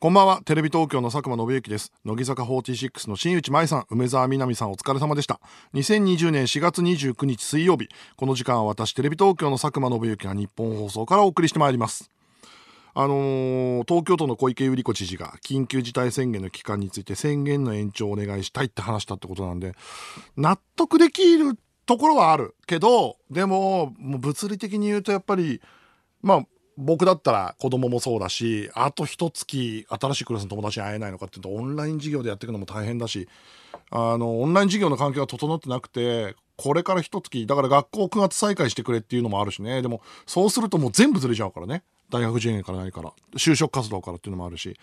こんばんは。テレビ東京の佐久間信之です。乃木坂46の新内舞さん梅澤美波さんお疲れ様でした。2020年4月29日水曜日。この時間は私テレビ東京の佐久間信之が日本放送からお送りしてまいります。あのー東京都の小池百合子知事が緊急事態宣言の期間について宣言の延長をお願いしたいって話したってことなんで納得できるところはあるけどでももう物理的に言うとやっぱりまあ僕だったら子供もそうだしあと一月新しいクラスの友達に会えないのかっていうとオンライン授業でやっていくのも大変だしあのオンライン授業の環境が整ってなくてこれから一月だから学校9月再開してくれっていうのもあるしね。でもそうするともう全部ずれちゃうからね。大学受験から何から。就職活動からっていうのもあるし。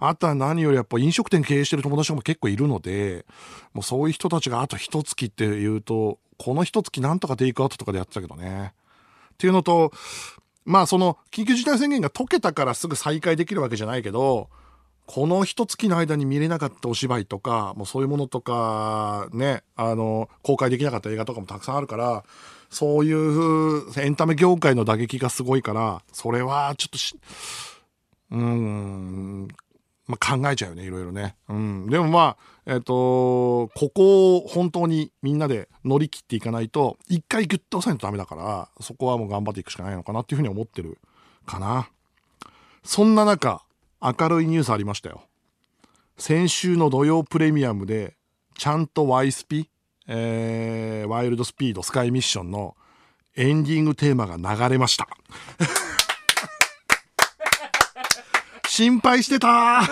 あとは何よりやっぱ飲食店経営してる友達も結構いるのでもうそういう人たちがあと一月っていうとこの一月なんとかテイクアウトとかでやってたけどね。っていうのとまあその緊急事態宣言が解けたからすぐ再開できるわけじゃないけどこの一月の間に見れなかったお芝居とかもうそういうものとかねあの公開できなかった映画とかもたくさんあるからそういうエンタメ業界の打撃がすごいからそれはちょっとしうーんまあ、考えちゃうよねいろいろね、うん、でもまあえっ、とここを本当にみんなで乗り切っていかないと一回ギュッと押さないとダメだからそこはもう頑張っていくしかないのかなっていうふうに思ってるかな。そんな中明るいニュースありましたよ。先週の土曜プレミアムでちゃんと Y スピ、えーワイルドスピードスカイミッションのエンディングテーマが流れました。心配してた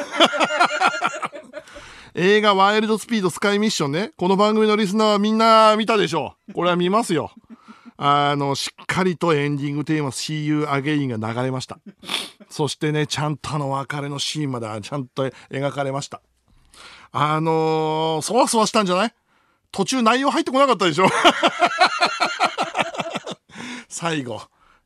映画ワイルドスピードスカイミッションね。この番組のリスナーはみんな見たでしょう。これは見ますよ。あの、しっかりとエンディングテーマ See You Again が流れました。そしてね、ちゃんとあの別れのシーンまでちゃんと描かれました。あのー、そわそわしたんじゃない？途中内容入ってこなかったでしょ？最後。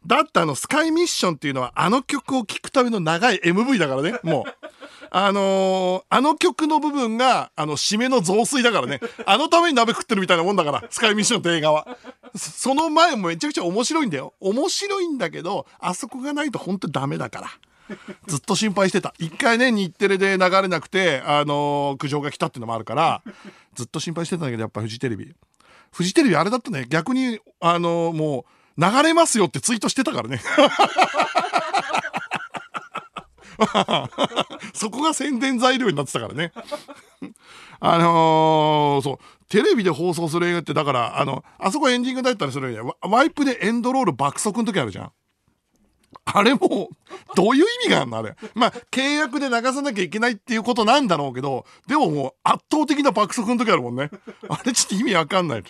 だってあのスカイミッションっていうのはあの曲を聴くための長い MV だからね、もう。あのーあの曲の部分が、あの、締めの雑炊だからね。あのために鍋食ってるみたいなもんだから、スカイミッションって映画は。そその前もめちゃくちゃ面白いんだよ。面白いんだけど、あそこがないと本当にダメだから。ずっと心配してた。一回ね、日テレで流れなくて、あのー苦情が来たっていうのもあるから、ずっと心配してたんだけど、やっぱフジテレビ。フジテレビあれだったね。逆に、あのーもう、流れますよってツイートしてたからね。そこが宣伝材料になってたからね。あのーそう、テレビで放送する映画って、だから、あの、あそこエンディングだったりするんや。ワイプでエンドロール爆速の時あるじゃん。あれも、どういう意味があるのあれ。まあ、契約で流さなきゃいけないっていうことなんだろうけど、でももう圧倒的な爆速の時あるもんね。あれちょっと意味わかんない。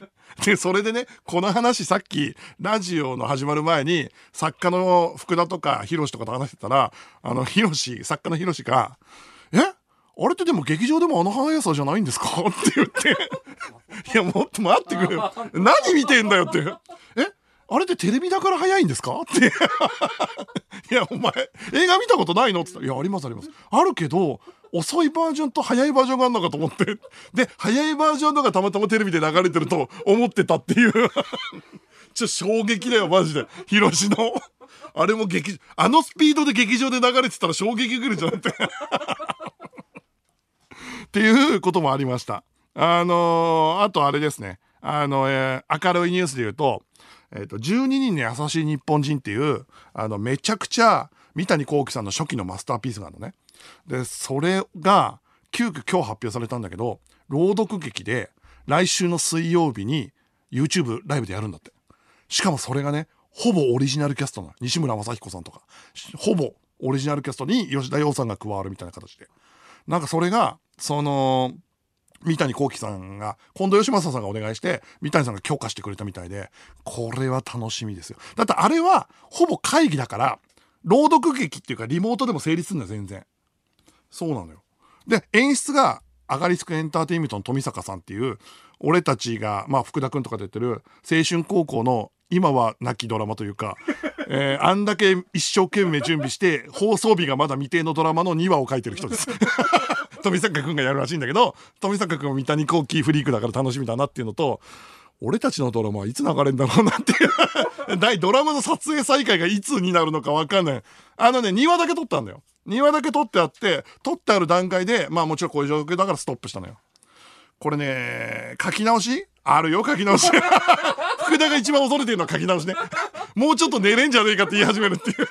で、それでね、この話さっき、ラジオの始まる前に、作家の福田とか、ヒロシとかと話してたら、あの、ヒロシ、作家のヒロシが、え？あれってでも劇場でもあの速さじゃないんですか？って言って、いや、もっと待ってくれよ。何見てんだよって。え？あれってテレビだから早いんですか？って。いや、お前、映画見たことないの？って言ったら、いや、ありますあります。あるけど、遅いバージョンと早いバージョンがあるのかと思って。で、早いバージョンのがたまたまテレビで流れてると思ってたっていう。ちょ、衝撃だよ、マジで。ヒロの。あれも劇、あのスピードで劇場で流れてたら衝撃来るじゃんって。っていうこともありました。あのーあとあれですね。あの、えー明るいニュースで言うと、えっ、と、12人の優しい日本人っていう、あの、めちゃくちゃ、三谷幸喜さんの初期のマスターピースがあるのね。で、それが、急遽今日発表されたんだけど、朗読劇で、来週の水曜日に YouTube ライブでやるんだって。しかもそれがね、ほぼオリジナルキャストの。西村雅彦さんとか。ほぼオリジナルキャストに吉田羊さんが加わるみたいな形で。なんかそれが、その、三谷幸喜さんが、近藤義正さんがお願いして、三谷さんが許可してくれたみたいで、これは楽しみですよ。だってあれは、ほぼ会議だから、朗読劇っていうかリモートでも成立するんだよ、全然。そうなのよ。で、演出が、アガリスクエンターテインメントの富坂さんっていう、俺たちが、まあ、福田くんとか出てる、青春高校の、今は亡きドラマというか、えーあんだけ一生懸命準備して、放送日がまだ未定のドラマの2話を書いてる人です。富坂くんがやるらしいんだけど、富坂くんは三谷幸喜フリークだから楽しみだなっていうのと、俺たちのドラマはいつ流れるんだろうなっていう。大ドラマの撮影再開がいつになるのかわかんない。あのね、2話だけ撮ったんだよ。2話だけ撮ってあって、撮ってある段階で、まあもちろんこういう状況だからストップしたのよ。これね、書き直し？あるよ、書き直し。福田が一番恐れてるのは書き直しね。もうちょっと寝れんじゃねえかって言い始めるっていう。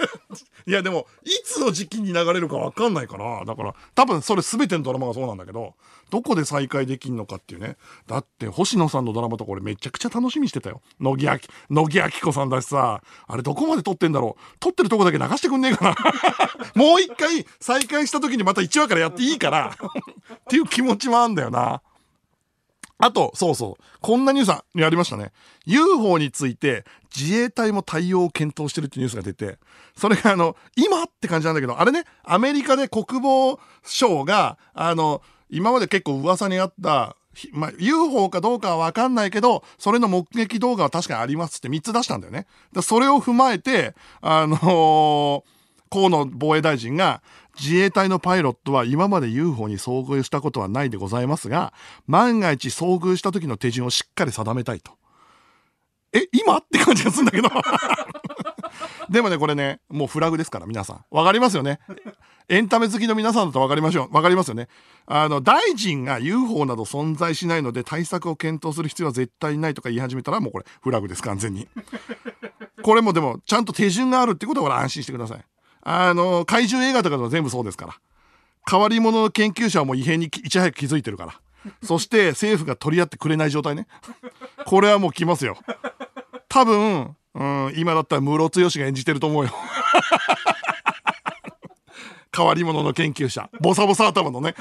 いやでも、いつの時期に流れるかわかんないから、だから、多分それ全てのドラマがそうなんだけど、どこで再開できんのかっていうね。だって、星野さんのドラマとか俺めちゃくちゃ楽しみにしてたよ。乃木明、乃木明子さんだしさ、あれどこまで撮ってんだろう撮ってるとこだけ流してくんねえかな もう一回再開した時にまた1話からやっていいからっていう気持ちもあんだよな。あと、そうそう。こんなニュースやりましたね。UFO について自衛隊も対応を検討してるってニュースが出て、それがあの、今って感じなんだけど、あれね、アメリカで国防省が、あの、今まで結構噂にあった、まあ、UFO かどうかはわかんないけど、それの目撃動画は確かにありますって3つ出したんだよね。それを踏まえて、あのー河野防衛大臣が自衛隊のパイロットは今まで UFO に遭遇したことはないでございますが万が一遭遇した時の手順をしっかり定めたいと。え今って感じがするんだけど。でもねこれねもうフラグですから皆さん。わかりますよね。エンタメ好きの皆さんだとわかりましょう。わかりますよね。あの大臣が UFO など存在しないので対策を検討する必要は絶対ないとか言い始めたらもうこれフラグです完全に。これもでもちゃんと手順があるってことは安心してください。あの怪獣映画とかでも全部そうですから。変わり者の研究者はもう異変にいち早く気づいてるから。そして政府が取り合ってくれない状態ね。これはもう来ますよ。多分、うん、今だったら室剛が演じてると思うよ。変わり者の研究者。ボサボサ頭のね。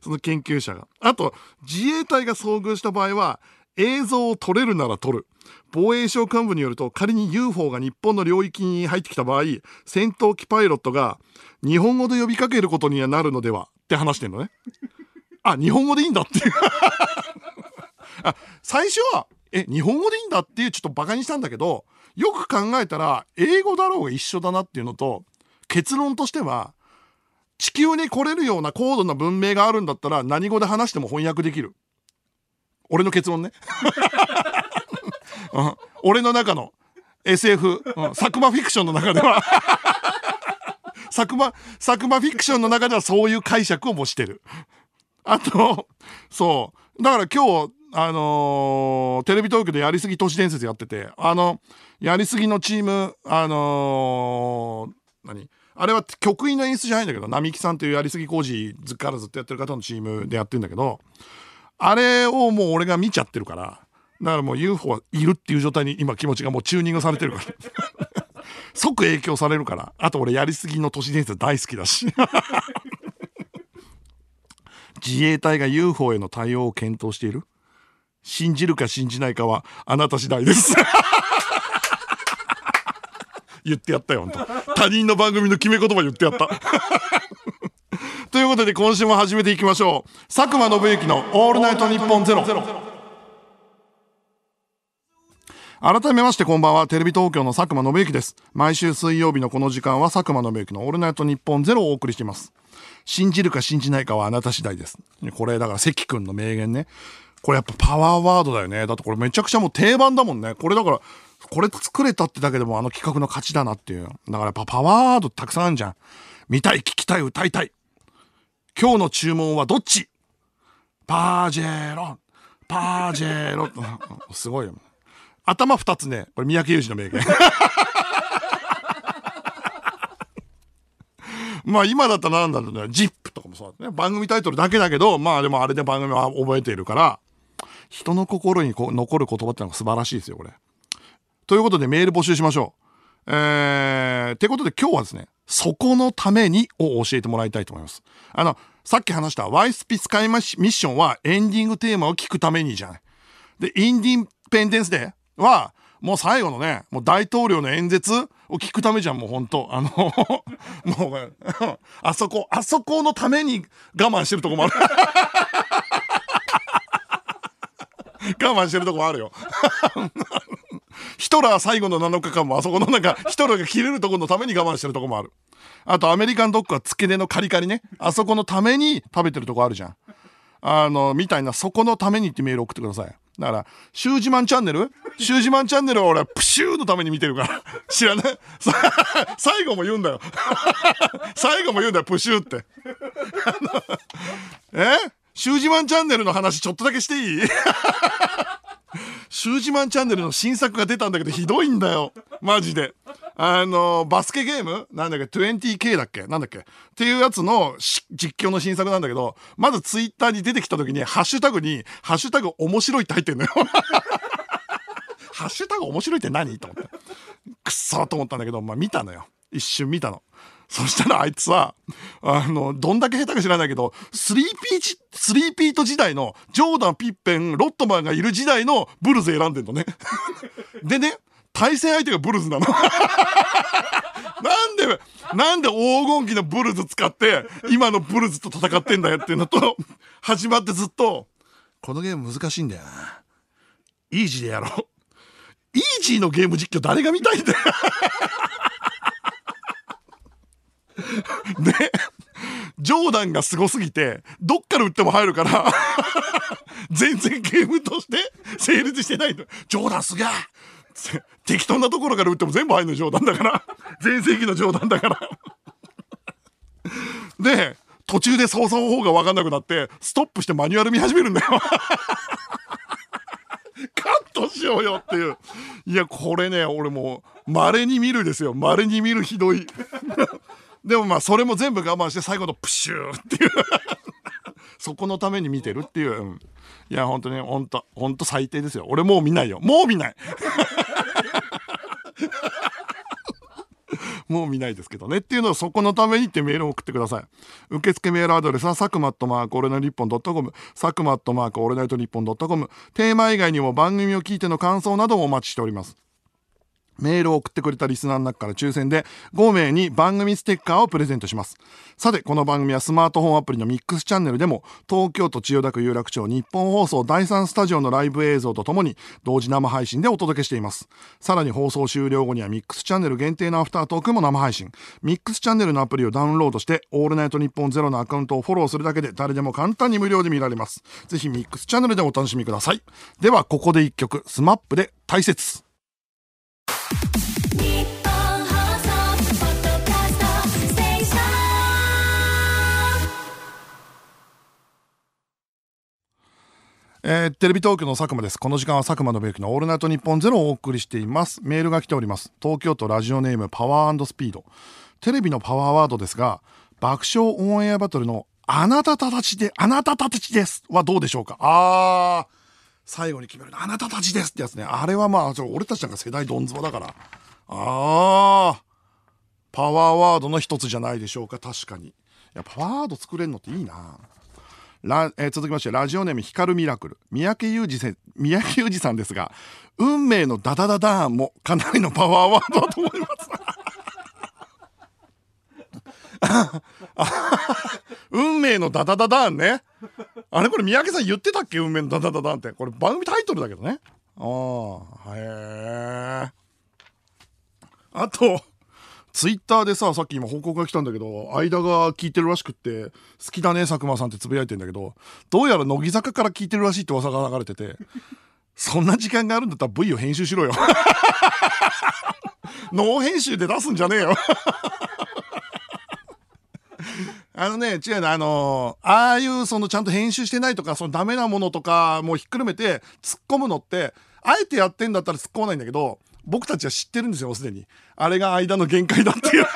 その研究者が。あと自衛隊が遭遇した場合は映像を撮れるなら撮る。防衛省幹部によると仮に UFO が日本の領域に入ってきた場合戦闘機パイロットが日本語で呼びかけることにはなるのではって話してんのね。あ日本語でいいんだっていう。あ最初はえ日本語でいいんだっていうちょっとバカにしたんだけどよく考えたら英語だろうが一緒だなっていうのと結論としては地球に来れるような高度な文明があるんだったら何語で話しても翻訳できる。俺の結論ね、うん、俺の中の SF、うん、佐久間フィクションの中では。佐久間佐久間フィクションの中ではそういう解釈をもしてる。あとそう。だから今日あのーテレビ東京でやりすぎ都市伝説やっててあのやりすぎのチームあのー何？あれは局員の演出じゃないんだけど並木さんというやりすぎ工事ずっからずっとやってる方のチームでやってるんだけどあれをもう俺が見ちゃってるから。だからもう UFO はいるっていう状態に今気持ちがもうチューニングされてるから。即影響されるから。あと俺やりすぎの都市伝説大好きだし。自衛隊が UFO への対応を検討している？信じるか信じないかはあなた次第です。言ってやったよ本当他人の番組の決め言葉言ってやった。ということで今週も始めていきましょう。佐久間信之の「オールナイトニッポンゼロ。改めましてこんばんは。テレビ東京の佐久間信之です。毎週水曜日のこの時間は佐久間信之の「オールナイトニッポンゼロをお送りしています。信じるか信じないかはあなた次第です。これだから関君の名言ね。これやっぱパワーワードだよね。だってこれめちゃくちゃもう定番だもんね。これだからこれ作れたってだけでもあの企画の勝ちだなっていう。だからやっぱパワーワードたくさんあるじゃん。見たい聞きたい歌いたい。今日の注文はどっち？パージェロン。パージェロン。すごいよ。頭二つね。これ三宅裕司の名言。まあ今だったらなんだろうね、ジップとかもそうだね。番組タイトルだけだけど、まあでもあれで番組は覚えているから、人の心にこ残る言葉ってのが素晴らしいですよ、これ。ということでメール募集しましょう。えー、ってことで今日はですね、そこのためにを教えてもらいたいと思います。あの、さっき話したワイスピスカイミッションはエンディングテーマを聞くためにじゃない。で、インディペンデンスデーは、もう最後のね、もう大統領の演説を聞くためじゃん、もう本当あの、もう、あそこ、あそこのために我慢してるとこもある。我慢してるとこもあるよ。ヒトラー最後の7日間もあそこのなんか、ヒトラーが切れるところのために我慢してるとこもある。あと、アメリカンドッグは付け根のカリカリね。あそこのために食べてるとこあるじゃん。あの、みたいな、そこのためにってメール送ってください。だから、シュージマンチャンネル？シュージマンチャンネルは俺はプシューのために見てるから。知らない？最後も言うんだよ。最後も言うんだよ、プシューって。え？シュージマンチャンネルの話ちょっとだけしていい？シュージマンチャンネルの新作が出たんだけどひどいんだよ。マジで。あの、バスケゲーム？なんだっけ ?20K だっけ？なんだっけ？っていうやつの実況の新作なんだけど、まずツイッターに出てきた時に、ハッシュタグに、ハッシュタグ面白いって入ってんのよ。ハッシュタグ面白いって何？と思って。くっそーと思ったんだけど、まあ見たのよ。一瞬見たの。そしたらあいつは、あの、どんだけ下手か知らないけど、 three-peat、three-peat 時代の、ジョーダン、ピッペン、ロッドマンがいる時代のブルズ選んでんのね。でね、対戦相手がブルズなの。なんで、なんで黄金期のブルズ使って、今のブルズと戦ってんだよっていうのと、始まってずっと、このゲーム難しいんだよな。イージーでやろう。イージーのゲーム実況誰が見たいんだよ。で、ジョーダンがすごすぎて、どっから打っても入るから全然ゲームとして成立してないの。ジョーダンすげえ適当なところから打っても全部入るの冗談だから。全盛期の冗談だから。で、途中で操作方法が分かんなくなって、ストップしてマニュアル見始めるんだよ。カットしようよっていう。いや、これね、俺もう、稀に見るですよ。稀に見るひどい。でもまあ、それも全部我慢して最後のプシューっていう。そこのために見てるっていう。うん、いや、本当に、本当本当最低ですよ。俺もう見ないよ。もう見ない。もう見ないですけどね。っていうのをそこのためにってメールを送ってください。受付メールアドレスは、サクマアットマークオールナイトニッポンドットコム、サクマアットマークオールナイトニッポンドットコム、テーマ以外にも番組を聞いての感想などもお待ちしております。メールを送ってくれたリスナーの中から抽選で5名に番組ステッカーをプレゼントします。さて、この番組はスマートフォンアプリのミックスチャンネルでも東京都千代田区有楽町日本放送第3スタジオのライブ映像とともに同時生配信でお届けしています。さらに放送終了後にはミックスチャンネル限定のアフタートークも生配信。ミックスチャンネルのアプリをダウンロードしてオールナイトニッポンゼロのアカウントをフォローするだけで誰でも簡単に無料で見られます。ぜひミックスチャンネルでお楽しみください。では、ここで一曲、 SMAPで大切。えー、テレビ東京の佐久間です。この時間は佐久間宣行のオールナイトニッポンゼロをお送りしています。メールが来ております。東京都ラジオネームパワースピード。テレビのパワーワードですが、爆笑オンエアバトルのあなたたちで、あなたたちですはどうでしょうか？あー、最後に決めるのあなたたちですってやつね。あれはまあ、俺たちなんか世代どんずばだから。あー、パワーワードの一つじゃないでしょうか。確かに。いや、パワーワード作れるのっていいなラ、えー、続きましてラジオネーム光るミラクル。三宅裕二せ三宅裕二さんですが運命のダダダダーンもかなりのパワーワードだと思います。運命のダダダダーンね。あれこれ三宅さん言ってたっけ？運命のダダダダーンって。これ番組タイトルだけどね。ああへえあとツイッターでさ、さっき今報告が来たんだけど、間が聞いてるらしくって、好きだね、佐久間さんってつぶやいてんだけど、どうやら乃木坂から聞いてるらしいって噂が流れてて、そんな時間があるんだったら V を編集しろよ。ノー編集で出すんじゃねえよ。あのね、違うの、あのー、ああいうそのちゃんと編集してないとか、そのダメなものとかもうひっくるめて突っ込むのって、あえてやってんだったら突っ込まないんだけど、僕たちは知ってるんですよ、すでに。あれが間の限界だっていう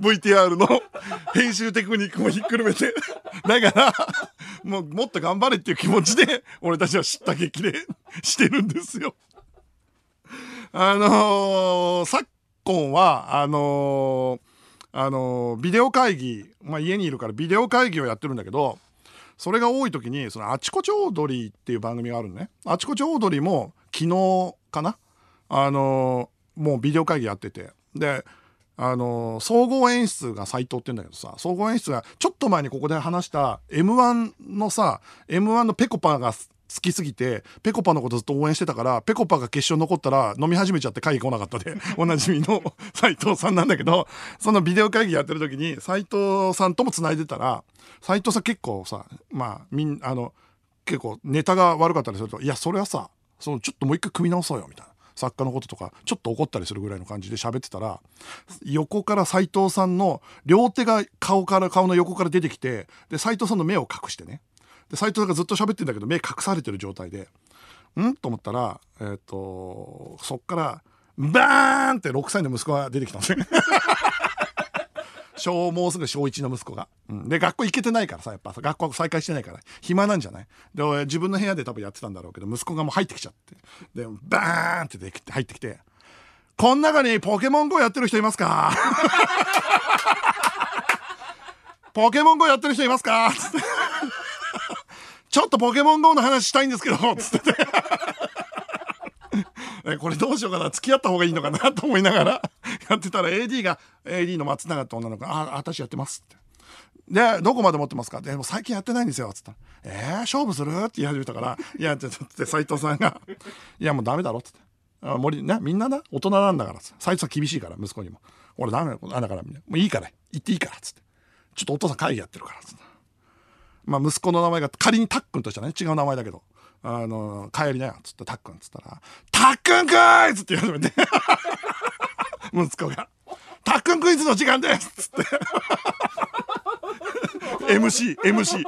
VTR の編集テクニックもひっくるめてだからもうもっと頑張れっていう気持ちで俺たちは知った激励してるんですよ。あのー、昨今はあのー、あのー、ビデオ会議、まあ、家にいるからビデオ会議をやってるんだけどそれが多い時にそのあちこちオードリーっていう番組があるのね。あちこちオードリーも昨日かな？あのもうビデオ会議やってて。であの総合演出が斎藤って言うんだけどさ総合演出がちょっと前にここで話した m 1のさ m 1のぺこぱが好きすぎてぺこぱのことずっと応援してたからぺこぱが決勝残ったら飲み始めちゃって会議来なかったで おなじみの 斎藤さんなんだけどそのビデオ会議やってる時に斎藤さんともつないでたら斎藤さん結構さまあみんあの結構ネタが悪かったりするといやそれはさそのちょっともう一回組み直そうよみたいな。作家のこととかちょっと怒ったりするぐらいの感じで喋ってたら横から斎藤さんの両手が顔から顔の横から出てきてで斎藤さんの目を隠してね。で斎藤さんがずっと喋ってんだけど目隠されてる状態でん？と思ったらえっ、ー、とそっからバーンって6歳の息子が出てきたんですね。小もうすぐ小1の息子が、うん、で学校行けてないからさやっぱさ学校再開してないから。暇なんじゃない？で俺自分の部屋で多分やってたんだろうけど息子がもう入ってきちゃって。でバーンってで入ってきて「こん中にポケモン GO やってる人いますか? 」ポケモン GO やってる人いますか?」つって「ちょっとポケモン GO の話したいんですけど」つってて。えこれどうしようかな付き合った方がいいのかなと思いながら やってたら AD が AD の松永って女の子が「あ私やってます」って。で、どこまで持ってますか？でも最近やってないんですよ。つったら、えー、勝負する？って言い始めたから、いや、ちょっと斎藤さんが、いや、もうダメだろ？って。あ森ね、みんなな、大人なんだから。斎藤さん厳しいから、息子にも。俺ダメだだから、もういいから、行っていいから、つって。ちょっとお父さん会議やってるから、つって。まあ、息子の名前が仮にタックンとしてはね、違う名前だけど、あの、帰りなよ、つって、たっくんっつったら、たっくんクイズって言われて、息子が、たっくんクイズの時間ですつって、MC、MC。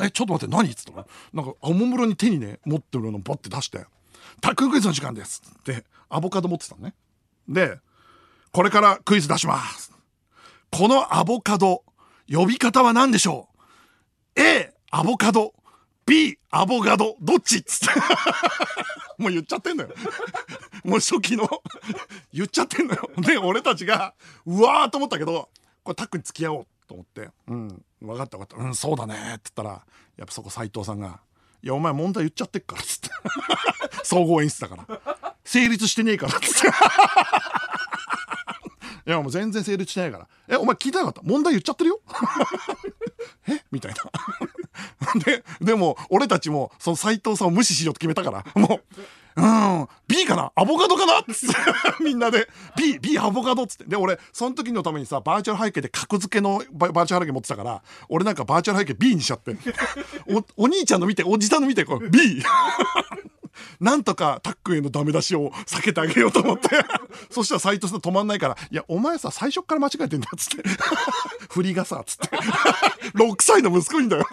え、ちょっと待って、何っつったら、なんか、おもむろに手にね、持ってるのバッて出して、タックンクイズの時間ですって、アボカド持ってたのね。で、これからクイズ出します。このアボカド、呼び方は何でしょう ?A、アボカド。B アボガド。どっちっつって。もう言っちゃってんのよ。もう初期の。言っちゃってんのよ。で俺たちがうわーと思ったけどこれタックに付き合おうと思って「うん。分かった分かった。うんそうだね」って言ったらやっぱそこ斎藤さんが「いやお前問題言っちゃってっから」つって。総合演出だから。成立してねえからつって。いやもう全然成立しないから。えお前聞いてなかった？問題言っちゃってるよ？え？みたいな。で、でも、俺たちも、その斎藤さんを無視しようと決めたから、もう、うん、B かな？アボカドかな？っつって、みんなで、B、B アボカドっつって。で、俺、その時のためにさ、バーチャル背景で格付けのバーチャル背景持ってたから、俺なんかバーチャル背景 B にしちゃって。お、お兄ちゃんの見て、おじさんの見て、これ B! なんとかタックへのダメ出しを避けてあげようと思って そしたら斎藤さん止まんないから「いやお前さ最初から間違えてんだ」っつって 振りがさつって 6歳の息子にだよ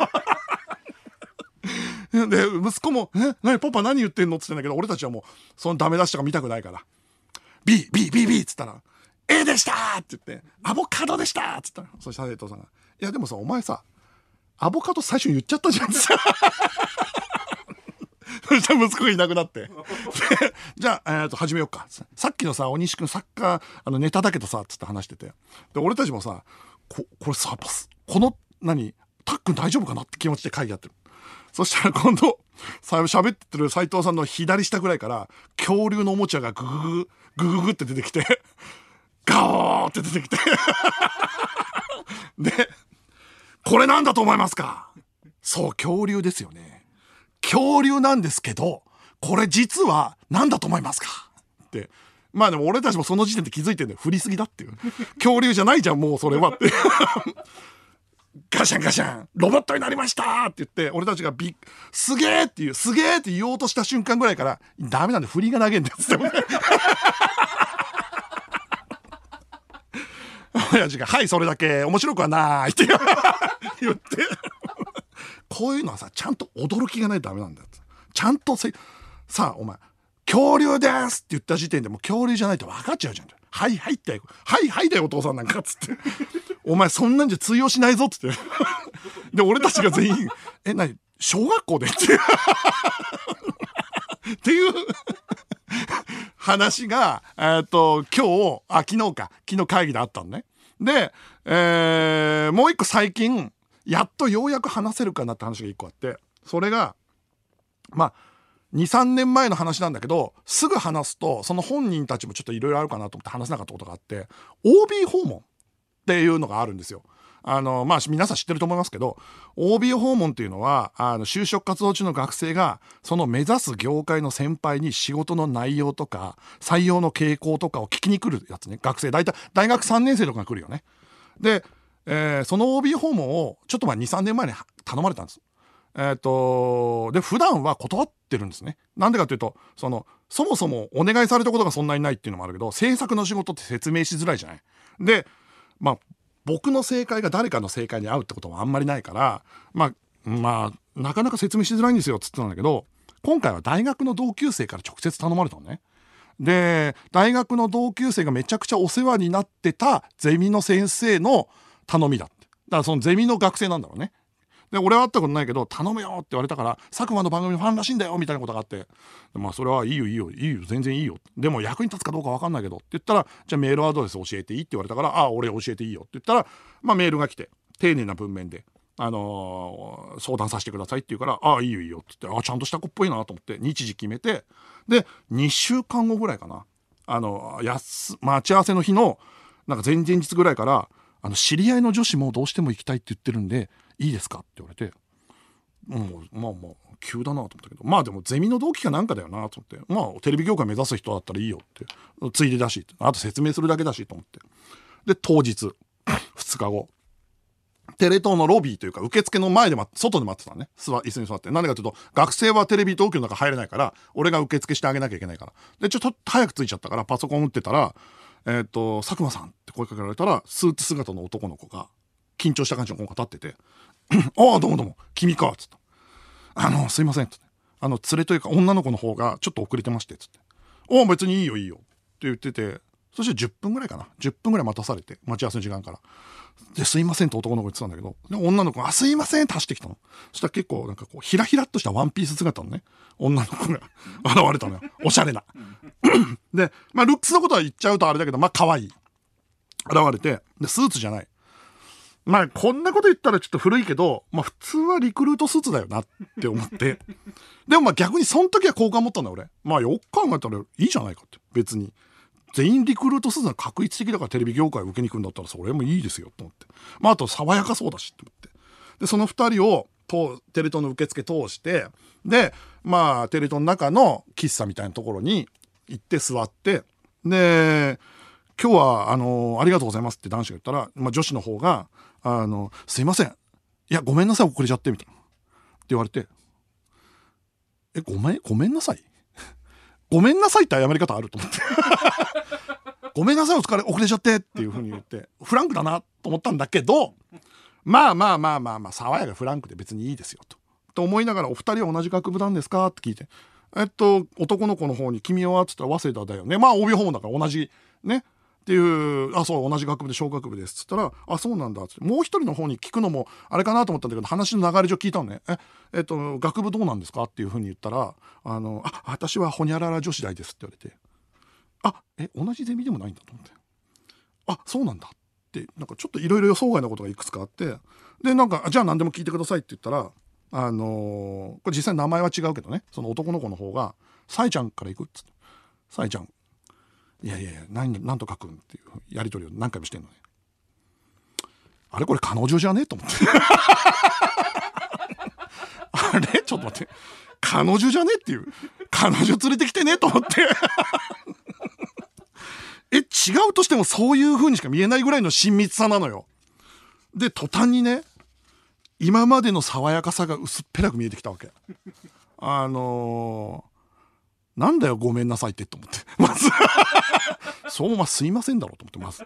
で息子も「え何パパ何言ってんの?」っつってんだけど俺たちはもうそのダメ出しとか見たくないから「BBBB」っつったら「A でした!」って言って「アボカドでした!」っつったらそしたら生徒さんが「いやでもさお前さアボカド最初に言っちゃったじゃん」って そしたら息子がいなくなって。じゃあ、えー、と始めようか。さっきのさ大西君サッカーあのネタだけどさつって話してて。で俺たちもさここれさパスこの何たっくん大丈夫かなって気持ちで会議やってる。そしたら今度、喋ってる斎藤さんの左下ぐらいから、恐竜のおもちゃがグググ、グググって出てきて、ガオーって出てきて。で、これなんだと思いますか？そう、恐竜ですよね。恐竜なんですけど、これ実は何だと思いますか？って。まあでも俺たちもその時点で気づいてんだよ。振りすぎだっていう。恐竜じゃないじゃん、もうそれはって。ガシャンガシャン。ロボットになりましたって言って俺たちがビすげえっていうすげえって言おうとした瞬間ぐらいからダメなんで振りが投げんだよつって 親父が「はいそれだけ。面白くはない」って言って。こういうのはさちゃんと驚きがないとダメなんだよ。ちゃんとせさあお前「恐竜です」って言った時点でもう恐竜じゃないと分かっちゃうじゃん。はいはいってはいはいだよお父さんなんかっつって。お前そんなんじゃ通用しないぞっつって。で俺たちが全員 え何小学校でって。っていう。話が、えっと今日あ昨日か。昨日会議であったのね。で、えー、もう一個最近やっとようやく話せるかなって話が一個あってそれがまあ23年前の話なんだけどすぐ話すとその本人たちもちょっといろいろあるかなと思って話せなかったことがあって OB 訪問っていうのがあるんですよ。あのまあ皆さん知ってると思いますけど OB 訪問っていうのはあの就職活動中の学生がその目指す業界の先輩に仕事の内容とか採用の傾向とかを聞きに来るやつね学生大体大学3年生とかが来るよね。で、えー、その OB 訪問をちょっと前23年前に頼まれたんです。えっ、と、で、普段は断ってるんですね。なんでかというと、その、そもそもお願いされたことがそんなにないっていうのもあるけど、制作の仕事って説明しづらいじゃない。で、まあ、僕の正解が誰かの正解に合うってこともあんまりないから、まあ、まあ、なかなか説明しづらいんですよっつってたんだけど、今回は大学の同級生から直接頼まれたのね。で、大学の同級生がめちゃくちゃお世話になってたゼミの先生の頼みだって。だからそのゼミの学生なんだろうね。で、俺は会ったことないけど、頼むよって言われたから、佐久間の番組のファンらしいんだよみたいなことがあって、まあ、それはいいよいいよ、いいよ、全然いいよ。でも役に立つかどうかわかんないけどって言ったら、じゃあメールアドレス教えていいって言われたから、ああ、俺教えていいよって言ったら、まあメールが来て、丁寧な文面で、あのー、相談させてくださいって言うから、ああ、いいよいいよって言って、ああ、ちゃんとした子っぽいなと思って、日時決めて、で、2週間後ぐらいかな。あの、やす、待ち合わせの日の、なんか前々日ぐらいから、あの、知り合いの女子もどうしても行きたいって言ってるんで、いいですかって言われて、もうまあまあ急だなと思ったけどまあでもゼミの同期かなんかだよなと思ってまあテレビ業界目指す人だったらいいよってついでだしあと説明するだけだしと思って。で当日 2日後テレ東のロビーというか受付の前で、外で待ってたね。座椅子に座って。なんでかというと学生はテレビ東京の中入れないから俺が受付してあげなきゃいけないから。でちょっと早く着いちゃったからパソコン打ってたらえっ、ー、と佐久間さんって声かけられたらスーツ姿の男の子が緊張した感じの子が立ってて ああ、どうもどうも、君か、つって。あの、すいません、つって。あの、連れというか女の子の方がちょっと遅れてまして、つって。おお、別にいいよ、いいよ。って言ってて、そして10分ぐらいかな。10分ぐらい待たされて、待ち合わせの時間から。で、すいませんって男の子言ってたんだけど、で女の子が、あ、すいませんって走ってきたの。そしたら結構なんかこう、ひらひらっとしたワンピース姿のね、女の子が 現れたのよ。おしゃれな。で、まあ、ルックスのことは言っちゃうとあれだけど、まあ、可愛い。現れて、で、スーツじゃない。まあ、こんなこと言ったらちょっと古いけど、まあ普通はリクルートスーツだよなって思って。でもまあ逆にその時は好感持ったんだ俺。まあよく考えたらいいじゃないかって。別に。全員リクルートスーツは確率的だからテレビ業界受けに行くんだったらそれもいいですよと思って。まああと爽やかそうだしって思って。で、その二人をテレ東の受付通して、で、まあテレ東の中の喫茶みたいなところに行って座って、で、今日はあのありがとうございますって男子が言ったら、まあ、女子の方があの、すいません。いや、ごめんなさい、遅れちゃって、みたいな。って言われて、え、ごめん、ごめんなさい？ごめんなさいって謝り方あると思って。ごめんなさい、お疲れ、遅れちゃってっていうふうに言って、フランクだなと思ったんだけど、まあまあまあまあまあ、爽やかフランクで別にいいですよと。と思いながら、お二人は同じ学部なんですかって聞いて、えっと、男の子の方に、君は？って言ったら、早稲田だよね。まあ、帯訪問だから同じ、ね、っていう「あそう同じ学部で小学部です」つったら「あそうなんだ」つってもう一人の方に聞くのもあれかなと思ったんだけど話の流れ上聞いたのね「ええっと学部どうなんですか?」っていうふうに言ったら「あのあ私はほにゃらら女子大です」って言われて「あえ同じゼミでもないんだ」と思って「あそうなんだ」ってなんかちょっといろいろ予想外のことがいくつかあって。でなんか「じゃあ何でも聞いてください」って言ったらあのー、これ実際名前は違うけどね。その男の子の方が「さえちゃんから行く」っつって「さえちゃん。いやいやいや何何と書くんっていうやり取りを何回もしてんのね。あれこれ彼女じゃね？えと思って。あれ？ちょっと待って。彼女じゃね？えっていう。彼女連れてきてね？と思って。え違うとしてもそういう風にしか見えないぐらいの親密さなのよ。で途端にね今までの爽やかさが薄っぺらく見えてきたわけ。あのー、なんだよごめんなさいってと思って まずそうま、すいませんだろうと思ってます。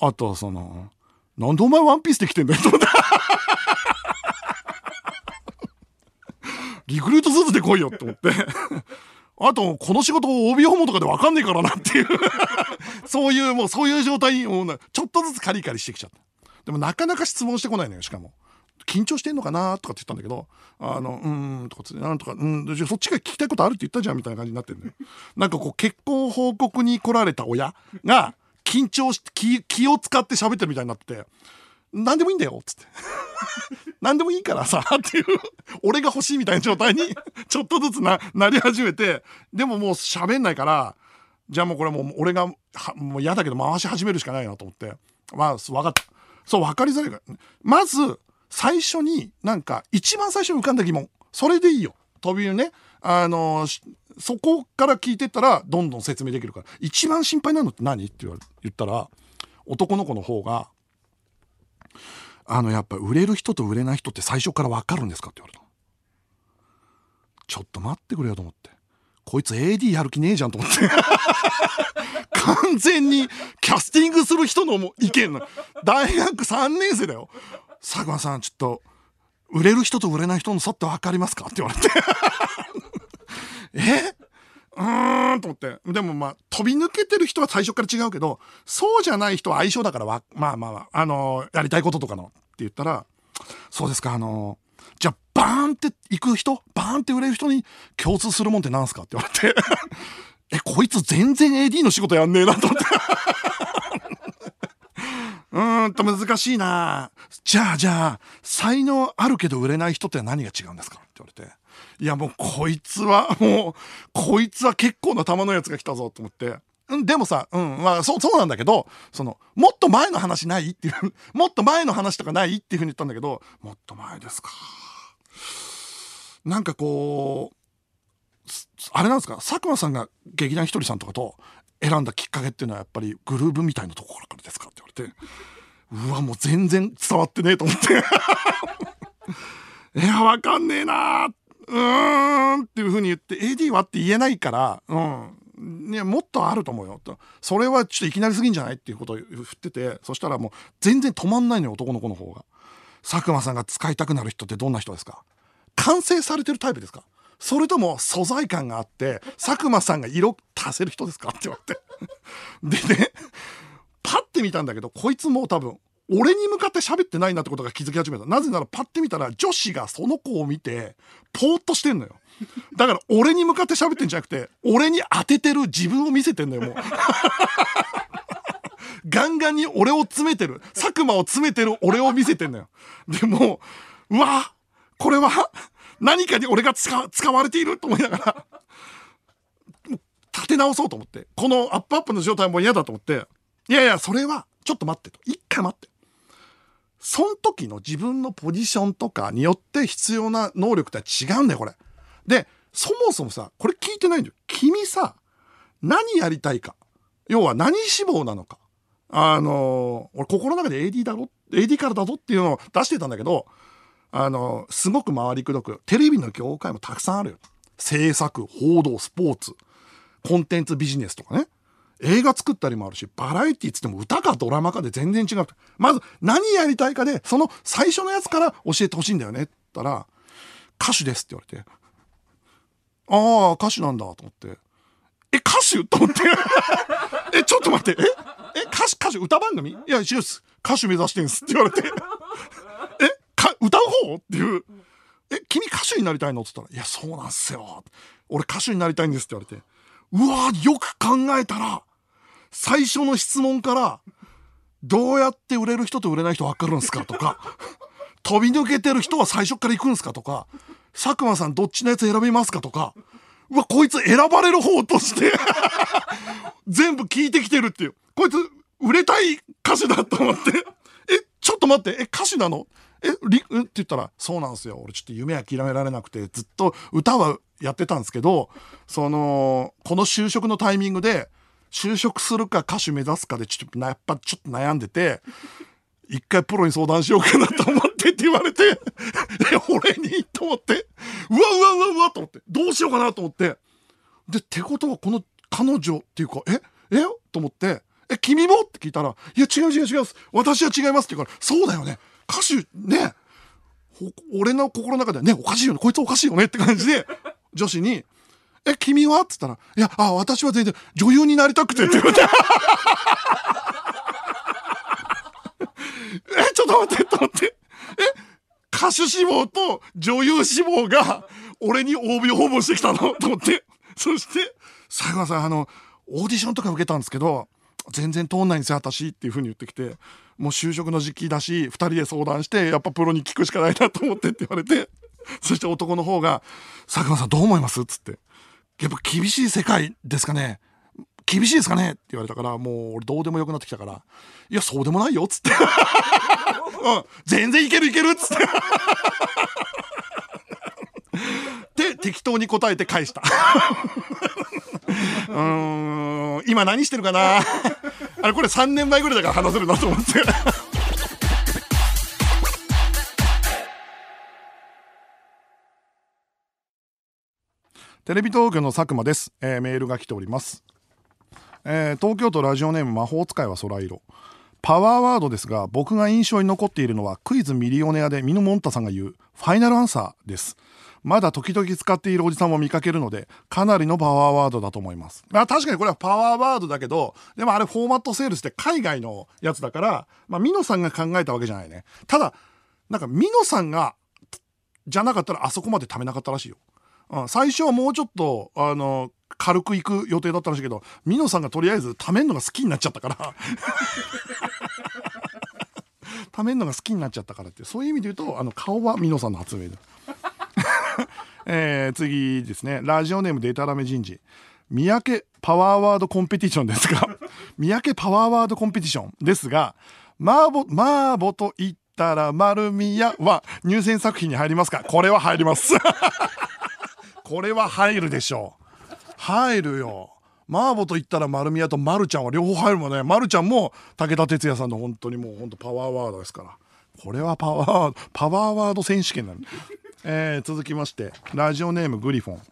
あとはその、なんでお前ワンピースで来てんだよと思って。リクルートスーツで来いよって思って。あと、この仕事を帯訪問とかで分かんねえからなっていうそういう、もうそういう状態をちょっとずつカリカリしてきちゃった。でもなかなか質問してこないのよ、しかも。緊張してんのかなとかって言ったんだけど、あの、うんとかつって、なんとか、うん、じゃそっちが聞きたいことあるって言ったじゃんみたいな感じになってるね。なんかこう、結婚報告に来られた親が、緊張して気、気を使って喋ってるみたいになってて、何でもいいんだよっ、つって。何でもいいからさ、っていう、俺が欲しいみたいな状態に、ちょっとずつな、なり始めて、でももう喋んないから、じゃあもうこれもう俺が、もう嫌だけど回し始めるしかないなと思って。まあ、分かった。そう、分かりづらいから。まず、最初になんか一番最初に浮かんだ疑問それでいいよ飛びねあのそこから聞いてったらどんどん説明できるから一番心配なのって何？って言われ言ったら男の子の方があの、やっぱ売れる人と売れない人って最初からわかるんですか？って言われたちょっと待ってくれよと思って。こいつ AD やる気ねえじゃんと思って。完全にキャスティングする人の意見の。大学3年生だよ。佐久間さん、ちょっと、売れる人と売れない人の差って分かりますか？って言われて。え？うーんと思って。でもまあ、飛び抜けてる人は最初から違うけど、そうじゃない人は相性だからわ、まあまあまあ、あのー、やりたいこととかのって言ったら、そうですか、あのー、じゃあ、バーンって行く人バーンって売れる人に共通するもんって何すか？って言われて。え、こいつ全然 AD の仕事やんねえなと思って。うんと難しいなじゃあじゃあ、才能あるけど売れない人って何が違うんですか？って言われて。いやもうこいつは、もう、こいつは結構な玉のやつが来たぞと思って。うん、でもさ、うん、まあ、そう、そうなんだけど、その、もっと前の話ないっていう、もっと前の話とかないっていうふうに言ったんだけど、もっと前ですか。なんかこう、あれなんですか、佐久間さんが劇団ひとりさんとかと選んだきっかけっていうのはやっぱりグルーブみたいなところからですかって言われて、うわ、もう全然伝わってねえと思って。いや、わかんねえなーうーんっていうふうに言って AD はって言えないから、うん。ね、もっとあると思うよと。それはちょっといきなりすぎんじゃないっていうことを振ってて、そしたらもう全然止まんないのよ、男の子の方が。佐久間さんが使いたくなる人ってどんな人ですか？完成されてるタイプですか？それとも素材感があって佐久間さんが色足せる人ですか？って言われて でねパッて見たんだけどこいつもう多分俺に向かって喋ってないなってことが気づき始めた。なぜならパッて見たら女子がその子を見て、ぽーっとしてんのよ。だから俺に向かって喋ってんじゃなくて、俺に当ててる自分を見せてんのよ、もう。ガンガンに俺を詰めてる。佐久間を詰めてる俺を見せてんのよ。でも、ううわ、これは何かに俺が使われていると思いながら、立て直そうと思って。このアップアップの状態も嫌だと思って、いやいや、それは、ちょっと待ってと。一回待って。その時の自分のポジションとかによって必要な能力って違うんだよ、これ。で、そもそもさ、これ聞いてないんだよ。君さ、何やりたいか。要は何志望なのか。あのー、俺心の中で AD だろ ?AD からだぞっていうのを出してたんだけど、あの、すごく回りくどく、テレビの業界もたくさんあるよ。制作、報道、スポーツ、コンテンツビジネスとかね。映画作ったりもあるし、バラエティっつっても歌かドラマかで全然違う。まず、何やりたいかで、その最初のやつから教えてほしいんだよね。って言ったら、歌手ですって言われて。ああ、歌手なんだと思って。え、歌手？と思って。え、ちょっと待って。ええ、歌手、歌手、歌番組？いや、違うっす。歌手目指してんすって言われて。歌う方？っていう。え、君歌手になりたいの？って言ったら、いや、そうなんすよ。俺歌手になりたいんですって言われて。うわよく考えたら、最初の質問から、どうやって売れる人と売れない人分かるんすかとか、飛び抜けてる人は最初から行くんすかとか、佐久間さんどっちのやつ選びますかとか、うわ、こいつ選ばれる方として 全部聞いてきてるっていう。こいつ、売れたい歌手だと思って。え、ちょっと待って、え、歌手なの？え、り、うんって言ったら、そうなんですよ。俺ちょっと夢諦められなくて、ずっと歌はやってたんですけど、その、この就職のタイミングで、就職するか歌手目指すかでちょっとやっぱちょっと悩んでて、一回プロに相談しようかなと思ってって言われて、え俺にと思って、うわうわうわうわと思って、どうしようかなと思って、で、ってことはこの彼女っていうか、ええと思って、え、君も？って聞いたら、いや違う違う違う私は違いますって言うから、そうだよね。歌手ね、俺の心の中ではね、おかしいよね。こいつおかしいよねって感じで、女子に、え、君は？って言ったら、いや、あ、私は全然女優になりたくてって言われて。え、ちょっと待って、と思って。え、歌手志望と女優志望が俺に OB 訪問してきたの？と思って。そして、佐久間さん、あの、オーディションとか受けたんですけど、全然通んないんですよ、私っていう風に言ってきて、もう就職の時期だし、2人で相談して、やっぱプロに聞くしかないなと思ってって言われて、そして男の方が、佐久間さんどう思いますっつって。やっぱ厳しい世界ですかね厳しいですかね？って言われたから、もう俺どうでもよくなってきたから、いや、そうでもないよっつって。うん、全然いけるいけるっつって。で、適当に答えて返した。うん、今何してるかな？あれこれ3年前ぐらいだから話せるなと思って。テレビ東京の佐久間です、えー、メールが来ております、えー、東京都ラジオネーム魔法使いは空色。パワーワードですが僕が印象に残っているのはクイズミリオネアでミノモンタさんが言うファイナルアンサーです。まだ時々使っているおじさんも見かけるのでかなりのパワーワードだと思います。まあ確かにこれはパワーワードだけどでもあれフォーマットセールスって海外のやつだからまあミノさんが考えたわけじゃないね。ただなんかミノさんがじゃなかったらあそこまで貯めなかったらしいよ。うん、最初はもうちょっとあの軽く行く予定だったらしいけどミノさんがとりあえず貯めるのが好きになっちゃったから。貯めるのが好きになっちゃったからってそういう意味で言うとあの顔はミノさんの発明だ、えー次ですね。ラジオネームデータラメ人事。三宅パワーワードコンペティションですが 三宅パワーワードコンペティション。ですがマーボマーボと言ったら丸宮は入選作品に入りますか？これは入ります。これは入るでしょう。入るよ。マーボと言ったら丸宮と丸ちゃんは両方入るもんね。丸ちゃんも武田鉄矢さんの本当にもう本当パワーワードですから。これはパワーパワーワード選手権なんだ、えー続きましてラジオネームグリフォン。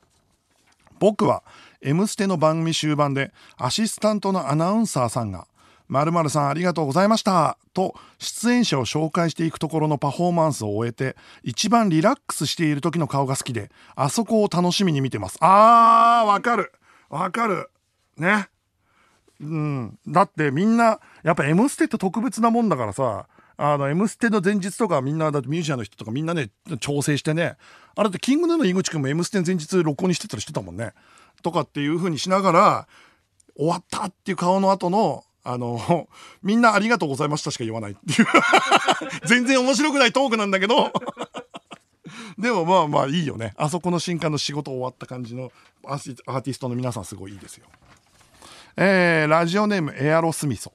僕は「M ステ」の番組終盤でアシスタントのアナウンサーさんが「〇〇さんありがとうございました」と出演者を紹介していくところのパフォーマンスを終えて一番リラックスしている時の顔が好きであそこを楽しみに見てます。あーわかる。わかる。ね。うん。だってみんなやっぱ「M ステ」って特別なもんだからさあの「M ステ」の前日とかみんなだってミュージシャンの人とかみんなね調整してね。あれってキングヌーの井口くんも「M ステの」前日録音にしてたりしてたもんね。とかっていう風にしながら終わったっていう顔の後のあのみんなありがとうございましたしか言わないっていう。全然面白くないトークなんだけど。でもまあまあいいよね。あそこの新刊の仕事終わった感じのアーティアーティストの皆さんすごいいいですよ。えーラジオネームエアロスミソ。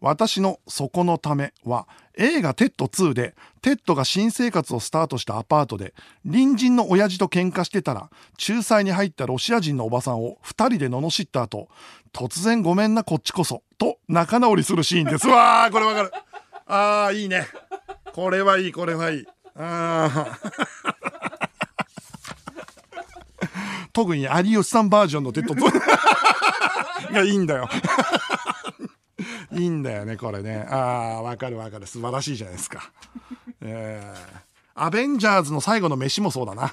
私のそこのためは映画テッド2でテッドが新生活をスタートしたアパートで隣人の親父と喧嘩してたら仲裁に入ったロシア人のおばさんを2人で罵った後突然ごめんなこっちこそと仲直りするシーンです。わーこれわかる。あーいいね。これはいいこれはいい。あー。特に有吉さんバージョンのテッド2が いいんだよ いいんだよねこれね。ああわかるわかる。素晴らしいじゃないですか。えーアベンジャーズの最後の飯もそうだな。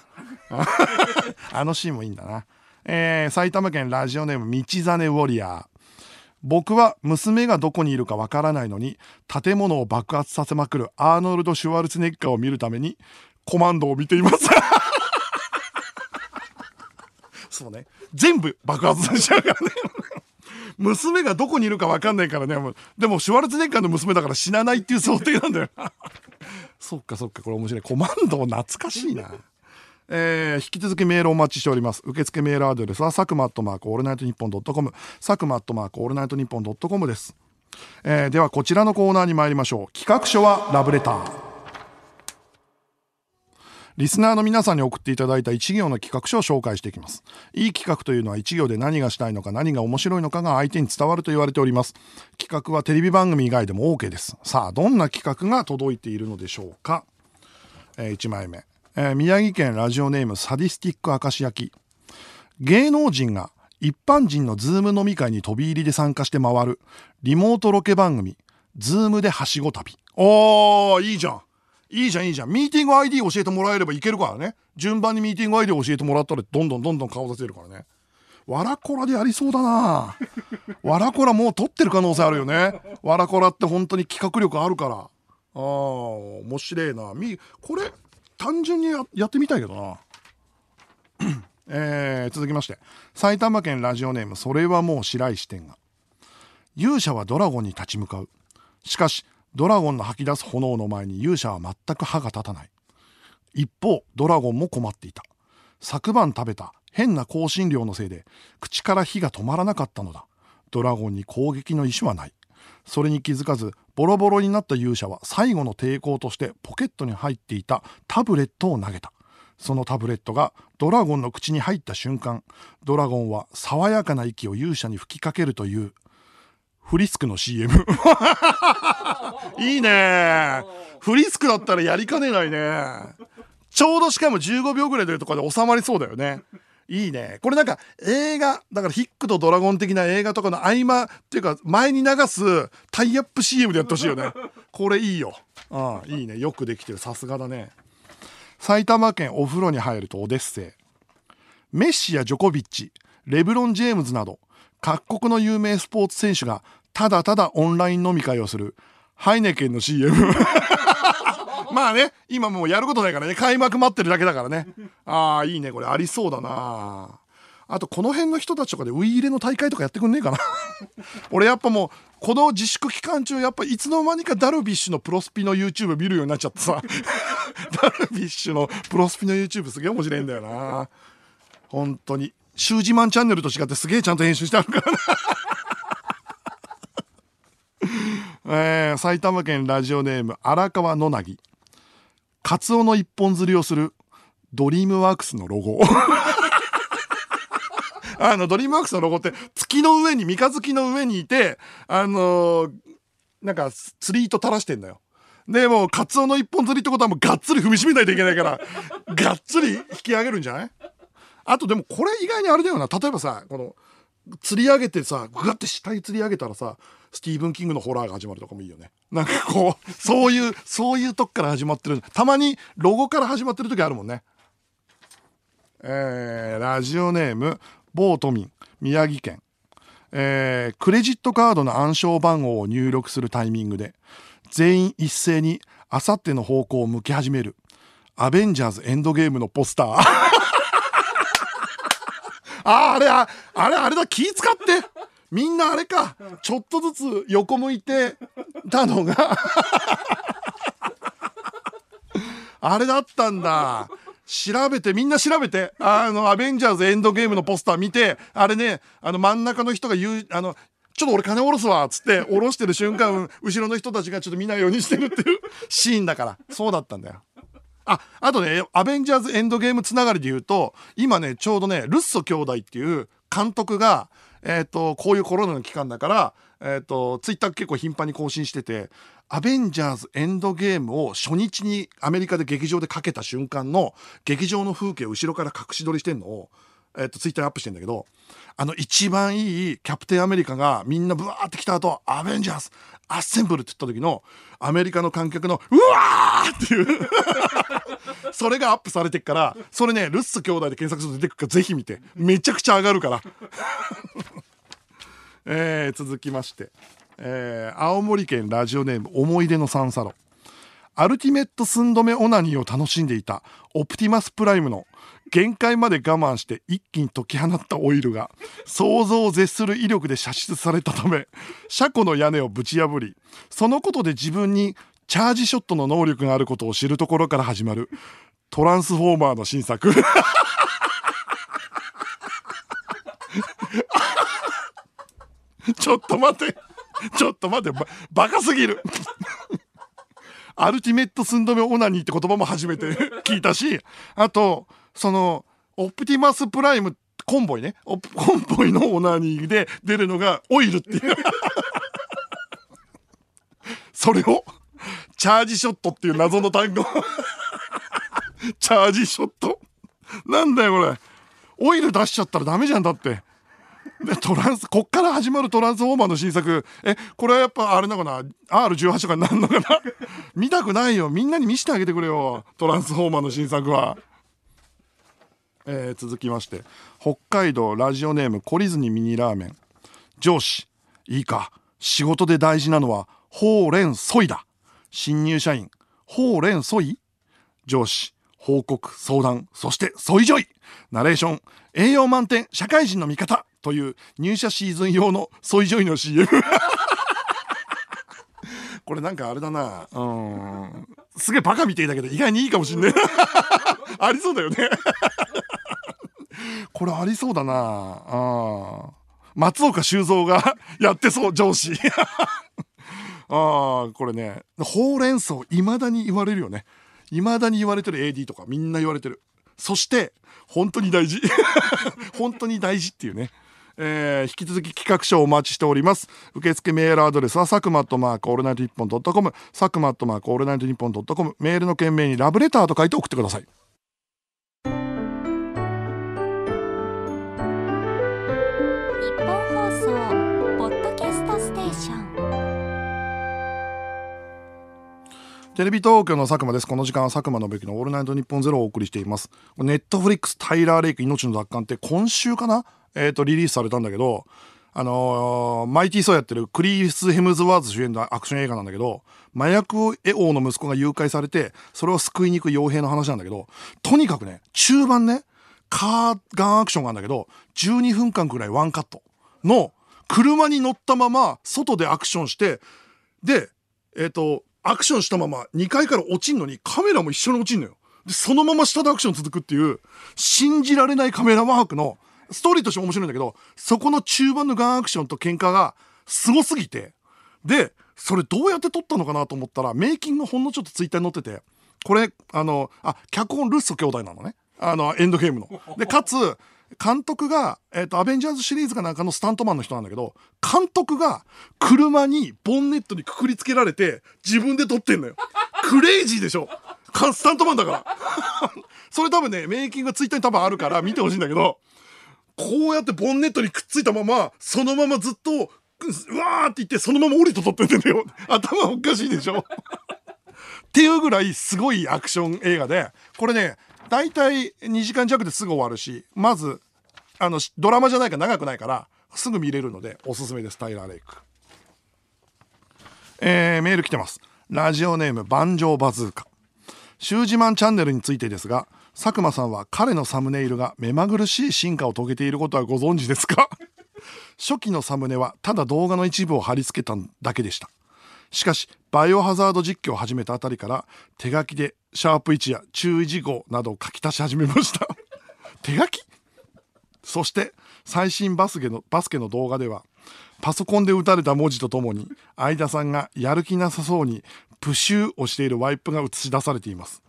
あのシーンもいいんだな。えー埼玉県ラジオネーム道真ウォリアー。僕は娘がどこにいるかわからないのに建物を爆発させまくるアーノルド・シュワルツェネッガーを見るためにコマンドーを見ています。そうね。全部爆発させちゃうからね娘がどこにいるか分かんないからね。でもシュワルツェネッガーの娘だから死なないっていう想定なんだよ。そっかそっかこれ面白い。コマンドー懐かしいな。えー引き続きメールお待ちしております。受付メールアドレスは佐久間アットマークオールナイトニッポンドットコム。佐久間アットマークオールナイトニッポンドットコムです、えーではこちらのコーナーに参りましょう。企画書はラブレターリスナーの皆さんに送っていただいた一行の企画書を紹介していきます。いい企画というのは一行で何がしたいのか何が面白いのかが相手に伝わると言われております。企画はテレビ番組以外でも OK です。さあ、どんな企画が届いているのでしょうか。え1枚目、えー宮城県ラジオネームサディスティック明石焼き。芸能人が一般人のズーム飲み会に飛び入りで参加して回るリモートロケ番組、ズームではしご旅。おー、いいじゃん。いいじゃんいいじゃん。ミーティング ID 教えてもらえればいけるからね。順番にミーティング ID 教えてもらったらどんどんどんどん顔出せるからね。わらこらでやりそうだなわらこらもう取ってる可能性あるよね。わらこらって本当に企画力あるから。ああ、面白いな。み、これ、単純にやってみたいけどな。えー続きまして埼玉県ラジオネームそれはもう白石店が勇者はドラゴンに立ち向かうしかしドラゴンの吐き出す炎の前に勇者は全く歯が立たない。一方ドラゴンも困っていた。昨晩食べた変な香辛料のせいで口から火が止まらなかったのだ。ドラゴンに攻撃の意思はない。それに気づかずボロボロになった勇者は最後の抵抗としてポケットに入っていたタブレットを投げた。そのタブレットがドラゴンの口に入った瞬間ドラゴンは爽やかな息を勇者に吹きかけるというフリスクの CM いいねフリスクだったらやりかねないねちょうどしかも15秒ぐらいでとかで収まりそうだよねいいね。これなんか映画、だからヒックとドラゴン的な映画とかの合間っていうか前に流すタイアップ CM でやってほしいよね。これいいよ。ああ、いいね。よくできてる。さすがだね。埼玉県お風呂に入るとオデッセイ。メッシやジョコビッチ、レブロン・ジェームズなど各国の有名スポーツ選手がただただオンライン飲み会をする。ハイネケンの CM まあね今もうやることないからね。開幕待ってるだけだからね。ああいいねこれ。ありそうだな。あとこの辺の人たちとかでウイイレの大会とかやってくんねえかな。俺やっぱもうこの自粛期間中やっぱいつの間にかダルビッシュのプロスピの YouTube 見るようになっちゃってさ。ダルビッシュのプロスピの YouTube すげえ面白いんだよな。本当にシュージマンチャンネルと違ってすげえちゃんと編集してあるからな。えー、埼玉県ラジオネーム荒川野凪。カツオの一本釣りをするドリームワークスのロゴ。あのドリームワークスのロゴって月の上に三日月の上にいてあのー、なんか釣り糸垂らしてんだよ。でもうカツオの一本釣りってことはもうがっつり踏みしめないといけないからがっつり引き上げるんじゃない？あとでもこれ意外にあれだよな。例えばさこの釣り上げてさグワって下に釣り上げたらさスティーブン・キングのホラーが始まるとかもいいよね。なんかこうそういうそういうとこから始まってる。たまにロゴから始まってる時あるもんね。えー、ラジオネーム某都民宮城県。えー、クレジットカードの暗証番号を入力するタイミングで全員一斉にあさっての方向を向き始めるアベンジャーズエンドゲームのポスター。ああれああれあれだ気使って。みんなあれか。ちょっとずつ横向いて。たのが。あれだったんだ。調べてみんな調べて。あのアベンジャーズエンドゲームのポスター見て。あれねあの真ん中の人が言うあのちょっと俺金下ろすわ。っつって下ろしてる瞬間後ろの人たちがちょっと見ないようにしてるっていうシーンだから。そうだったんだよ。あ、あとね、アベンジャーズエンドゲームつながりで言うと、今ね、ちょうどね、ルッソ兄弟っていう監督が、えっ、ー、と、こういうコロナの期間だから、えっ、ー、と、ツイッター結構頻繁に更新してて、アベンジャーズエンドゲームを初日にアメリカで劇場でかけた瞬間の劇場の風景を後ろから隠し撮りしてんのを、えっ、ー、と、ツイッターにアップしてんだけど、あの一番いいキャプテンアメリカがみんなブワーって来た後、アベンジャーズ、アッセンブルって言った時のアメリカの観客のうわーっていう。それがアップされてっからそれねルッス兄弟で検索すると出てくるからぜひ見て。めちゃくちゃ上がるから。えー、続きまして、えー、青森県ラジオネーム思い出の三サロ。アルティメット寸止めオナニーを楽しんでいたオプティマスプライムの限界まで我慢して一気に解き放ったオイルが想像を絶する威力で射出されたため車庫の屋根をぶち破りそのことで自分にチャージショットの能力があることを知るところから始まるトランスフォーマーの新作。ちょっと待って。ちょっと待って。ババカすぎる。アルティメット寸止めオナニーって言葉も初めて聞いたしあとそのオプティマスプライムコンボイね。コンボイのオナニーで出るのがオイルっていう。それをチャージショットっていう謎の単語。チャージショット。なんだよこれ。オイル出しちゃったらダメじゃんだって。でトランスこっから始まるトランスフォーマーの新作。えこれはやっぱあれなのかな？R18 とかになるのかな？見たくないよ。みんなに見せてあげてくれよ。トランスフォーマーの新作は。えー、続きまして北海道ラジオネーム懲りずにミニラーメン。上司いいか。仕事で大事なのはほうれんそいだ。新入社員ほうれんそい？上司報告相談そしてソイジョイナレーション栄養満点社会人の味方。という入社シーズン用のソイジョイの CM これなんかあれだな。うん。すげえバカみてえだけど意外にいいかもしんね ありそうだよね。これありそうだな。あ松岡修造が やってそう上司。ああこれね。ほうれん草いまだに言われるよね。いまだに言われてる AD とかみんな言われてる。そして本当に大事。本当に大事っていうね。えー、引き続き企画書をお待ちしております。受付メールアドレスは佐久間アットマークオールナイトニッポンドットコム。佐久間アットマークオールナイトニッポンドットコム。メールの件名にラブレターと書いて送ってください。テレビ東京の佐久間です。この時間は佐久間信之のオールナイトニッポンゼロをお送りしています。ネットフリックスタイラー・レイク命の奪還って今週かな？えっ、ー、と、リリースされたんだけど、あのー、マイティー・ソーやってるクリス・ヘムズワーズ主演のアクション映画なんだけど、麻薬王の息子が誘拐されて、それを救いに行く傭兵の話なんだけど、とにかくね、中盤ね、カーガンアクションがあるんだけど、12分間くらいワンカットの、車に乗ったまま外でアクションして、で、えっ、ー、と、アクションしたまま2階から落ちんのにカメラも一緒に落ちんのよ。で、そのまま下でアクション続くっていう、信じられないカメラワークの、ストーリーとして面白いんだけど、そこの中盤のガンアクションと喧嘩がすすぎて、で、それどうやって撮ったのかなと思ったら、メイキングほんのちょっとツイッターに載ってて、これ、あの、あ、脚本ルッソ兄弟なのね。あの、エンドゲームの。で、かつ、監督が、えっ、ー、と、アベンジャーズシリーズかなんかのスタントマンの人なんだけど、監督が車にボンネットにくくりつけられて自分で撮ってんのよ。クレイジーでしょスタントマンだから。それ多分ね、メイキングがツイッターに多分あるから見てほしいんだけど、こうやってボンネットにくっついたまま、そのままずっと、うわーって言ってそのまま降りて撮ってんだよ。頭おかしいでしょっていうぐらいすごいアクション映画で、これね、大体2時間弱ですぐ終わるし、まず、あの、ドラマじゃないか長くないから、すぐ見れるので、おすすめです、タイラー・レイク。えー、メール来てます。ラジオネーム、万丈バズーカ。シュージマンチャンネルについてですが、佐久間さんは彼のサムネイルが目まぐるしい進化を遂げていることはご存知ですか？初期のサムネはただ動画の一部を貼り付けただけでした。しかし、バイオハザード実況を始めたあたりから手書きでシャープ1や注意事項などを書き足し始めました。手書き？そして最新バスケのバスケの動画ではパソコンで打たれた文字とともに相田さんがやる気なさそうにプシューをしているワイプが映し出されています。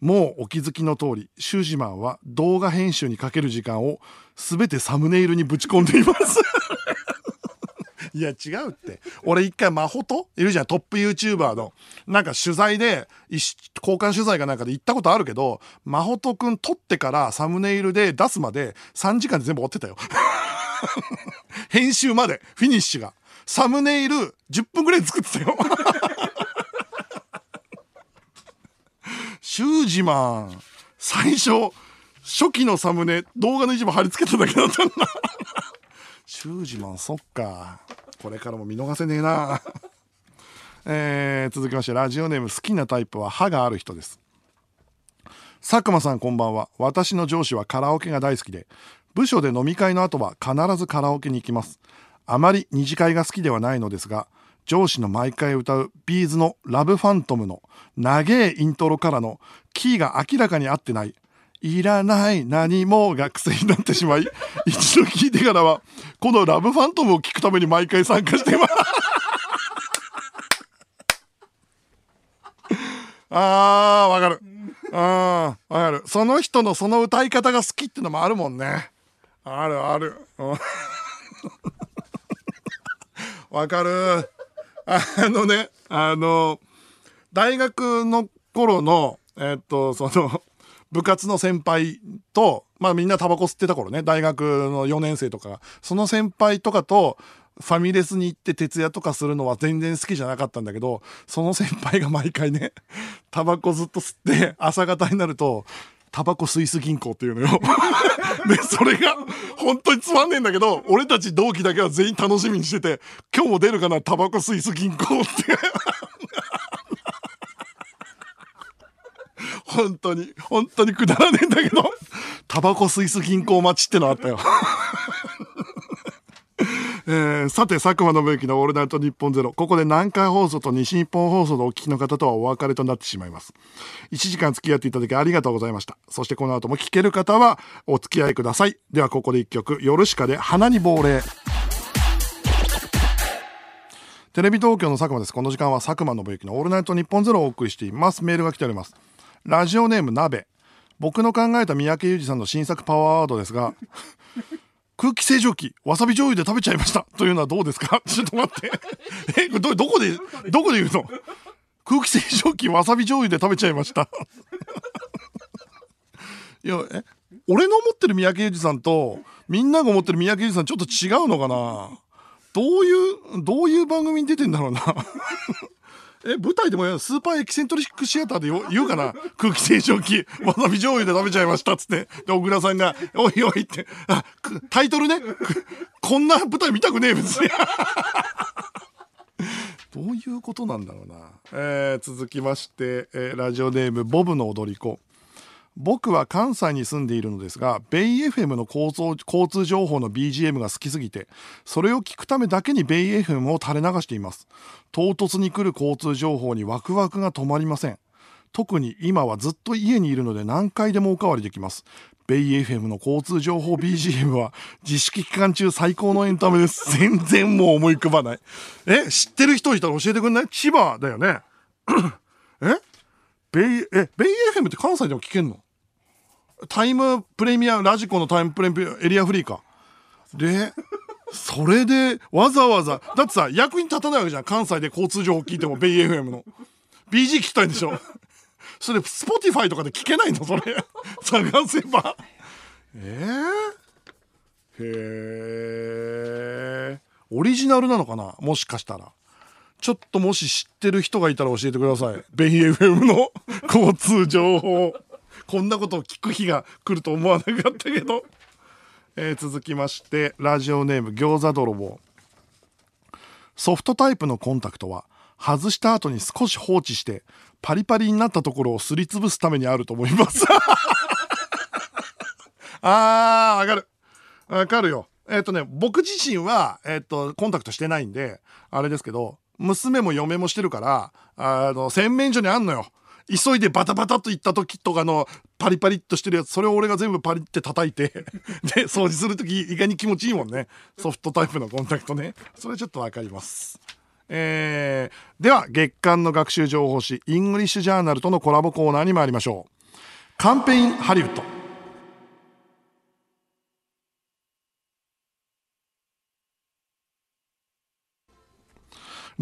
もうお気づきの通りシュージマンは動画編集にかける時間を全てサムネイルにぶち込んでいます。いや違うって。俺一回マホトいるじゃん、トップ YouTuber の。なんか取材で、交換取材かなんかで行ったことあるけど、マホトくん撮ってからサムネイルで出すまで3時間で全部終わってたよ。編集まで、フィニッシュが。サムネイル10分ぐらい作ってたよ。シュージマン、最初、初期のサムネ、動画の一部貼り付けただけだったんだ。シュージマン、そっか。これからも見逃せねえな。えー、続きましてラジオネーム好きなタイプは歯がある人です。佐久間さんこんばんは。私の上司はカラオケが大好きで部署で飲み会の後は必ずカラオケに行きます。あまり二次会が好きではないのですが上司の毎回歌うビーズのラブファントムの長えイントロからのキーが明らかに合ってないいらない何もが癖になってしまい、一度聞いてからは、このラブファントムを聞くために毎回参加しています。あー、わかる。あー、わかる。その人のその歌い方が好きってのもあるもんね。あるある。わかる。あのね、あの、大学の頃の、えっと、その、部活の先輩と、まあみんなタバコ吸ってた頃ね、大学の4年生とか、その先輩とかと、ファミレスに行って徹夜とかするのは全然好きじゃなかったんだけど、その先輩が毎回ね、タバコずっと吸って朝方になると、タバコスイス銀行っていうのよ。で、それが本当につまんねえんだけど、俺たち同期だけは全員楽しみにしてて、今日も出るかな、タバコスイス銀行って。本当に、本当にくだらねえんだけど、タバコスイス銀行待ちってのあったよ。えー、さて、佐久間信之のオールナイトニッポンゼロ。ここで南海放送と西日本放送でお聞きの方とはお別れとなってしまいます。1時間付き合っていただきありがとうございました。そしてこの後も聞ける方はお付き合いください。ではここで一曲、夜しかで花に亡霊。テレビ東京の佐久間です。この時間は佐久間信之のオールナイトニッポンゼロをお送りしています。メールが来ております。ラジオネーム鍋。僕の考えた三宅裕二さんの新作パワーワードですが 空気清浄機わさび醤油で食べちゃいました。というのはどうですか？ちょっと待って。えどどこでどこで言うの？空気清浄機わさび醤油で食べちゃいました。いやえ？俺の思ってる三宅裕二さんとみんなが思ってる三宅裕二さんちょっと違うのかな？どういうどういう番組に出てんだろうな？え舞台でもスーパーエキセントリックシアターで言うかな？空気清浄機。わさび醤油で食べちゃいましたっつって。で小倉さんが「おいおい」って。あタイトルね？こんな舞台見たくねえ別に。どういうことなんだろうな、えー、続きまして、えー、ラジオネームボブの踊り子。僕は関西に住んでいるのですがベイ FM の交通交通情報の BGM が好きすぎてそれを聞くためだけにベイ FM を垂れ流しています。唐突に来る交通情報にワクワクが止まりません。特に今はずっと家にいるので何回でもおかわりできます。ベイ FM の交通情報 BGM は自粛期間中最高のエンタメです。全然もう思い浮かばない。え知ってる人いたら教えてくんない？千葉だよね。え？ベイえベイ FM って関西でも聞けんの？タイムプレミアラジコのタイムプレミアエリアフリーか。でそれでわざわざだってさ役に立たないわけじゃん。関西で交通情報聞いてもベイ FM の。BG 聞きたいんでしょ。それ Spotify とかで聞けないの？それ。探せば。えー、へえオリジナルなのかな？もしかしたら。ちょっともし知ってる人がいたら教えてください。ベイ FM の交通情報。こんなことを聞く日が来ると思わなかったけど、えー、続きましてラジオネーム餃子泥棒。ソフトタイプのコンタクトは外した後に少し放置してパリパリになったところをすりつぶすためにあると思います。あーわかる。わかるよ。えっ、ー、とね僕自身は、えっ、ー、とコンタクトしてないんであれですけど娘も嫁もしてるからあの洗面所にあんのよ。急いでバタバタといった時とかのパリパリっとしてるやつそれを俺が全部パリって叩いて で掃除する時意外に気持ちいいもんね。ソフトタイプのコンタクトね。それちょっと分かります。えー、では月間の学習情報誌イングリッシュジャーナルとのコラボコーナーに参りましょう。カンペ in ハリウッド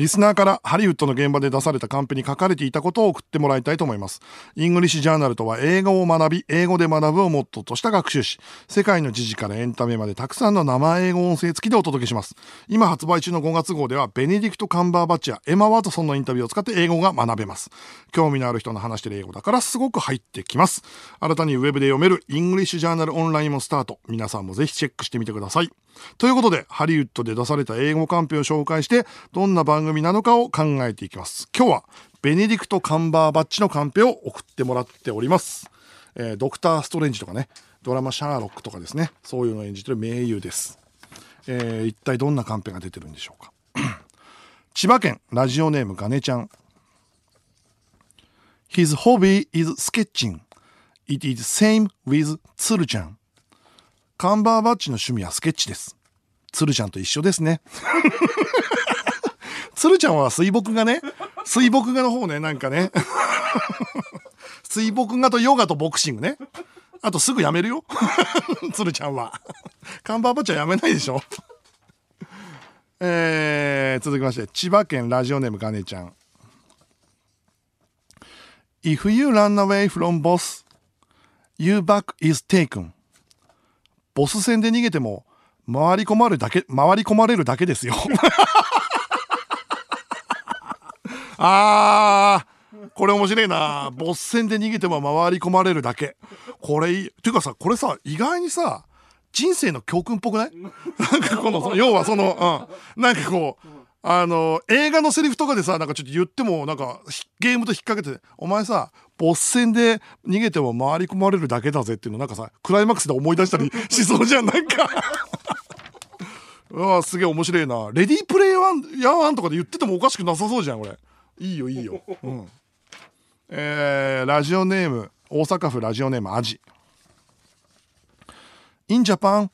リスナーからハリウッドの現場で出されたカンペに書かれていたことを送ってもらいたいと思います。イングリッシュジャーナルとは英語を学び、英語で学ぶをモットーとした学習誌。世界の時事からエンタメまでたくさんの生英語音声付きでお届けします。今発売中の5月号では、ベネディクト・カンバーバッチやエマ・ワトソンのインタビューを使って英語が学べます。興味のある人の話してる英語だからすごく入ってきます。新たにウェブで読めるイングリッシュジャーナルオンラインもスタート。皆さんもぜひチェックしてみてください。ということで、ハリウッドで出された英語カンペを紹介して、どんな番組なのかを考えていきます。今日は、ベネディクト・カンバーバッチのカンペを送ってもらっております。えー、ドクター・ストレンジとかね、ドラマシャーロックとかですね、そういうのを演じてる名優です。えー、一体どんなカンペが出てるんでしょうか。千葉県ラジオネームガネちゃん。His hobby is sketching. It is same with つるちゃん。カンバーバッチの趣味はスケッチです。鶴ちゃんと一緒ですね。鶴ちゃんは水墨画ね。水墨画の方ね、なんかね。水墨画とヨガとボクシングね。あとすぐやめるよ。鶴ちゃんは。カンバーバッチはやめないでしょ。えー、続きまして、千葉県ラジオネームガネちゃん。If you run away from boss, you back is taken. ボス戦で逃げても回り込まれるだけ回り込まれるだけですよ あーこれ面白いな。ボス戦で逃げても回り込まれるだけ。これいい。っていうかさこれさ意外にさ人生の教訓っぽくない？なんかこの要はその、うん、なんかこうあの映画のセリフとかでさなんかちょっと言ってもなんかゲームと引っ掛けて「お前さボス戦で逃げても回り込まれるだけだぜ」っていうのなんかさクライマックスで思い出したりしそうじゃんなんか？うわすげえ面白いな「レディープレイヤーワン」とかで言っててもおかしくなさそうじゃんこれ。いいよいいよ、うん、えー、ラジオネーム大阪府ラジオネームアジ In Japan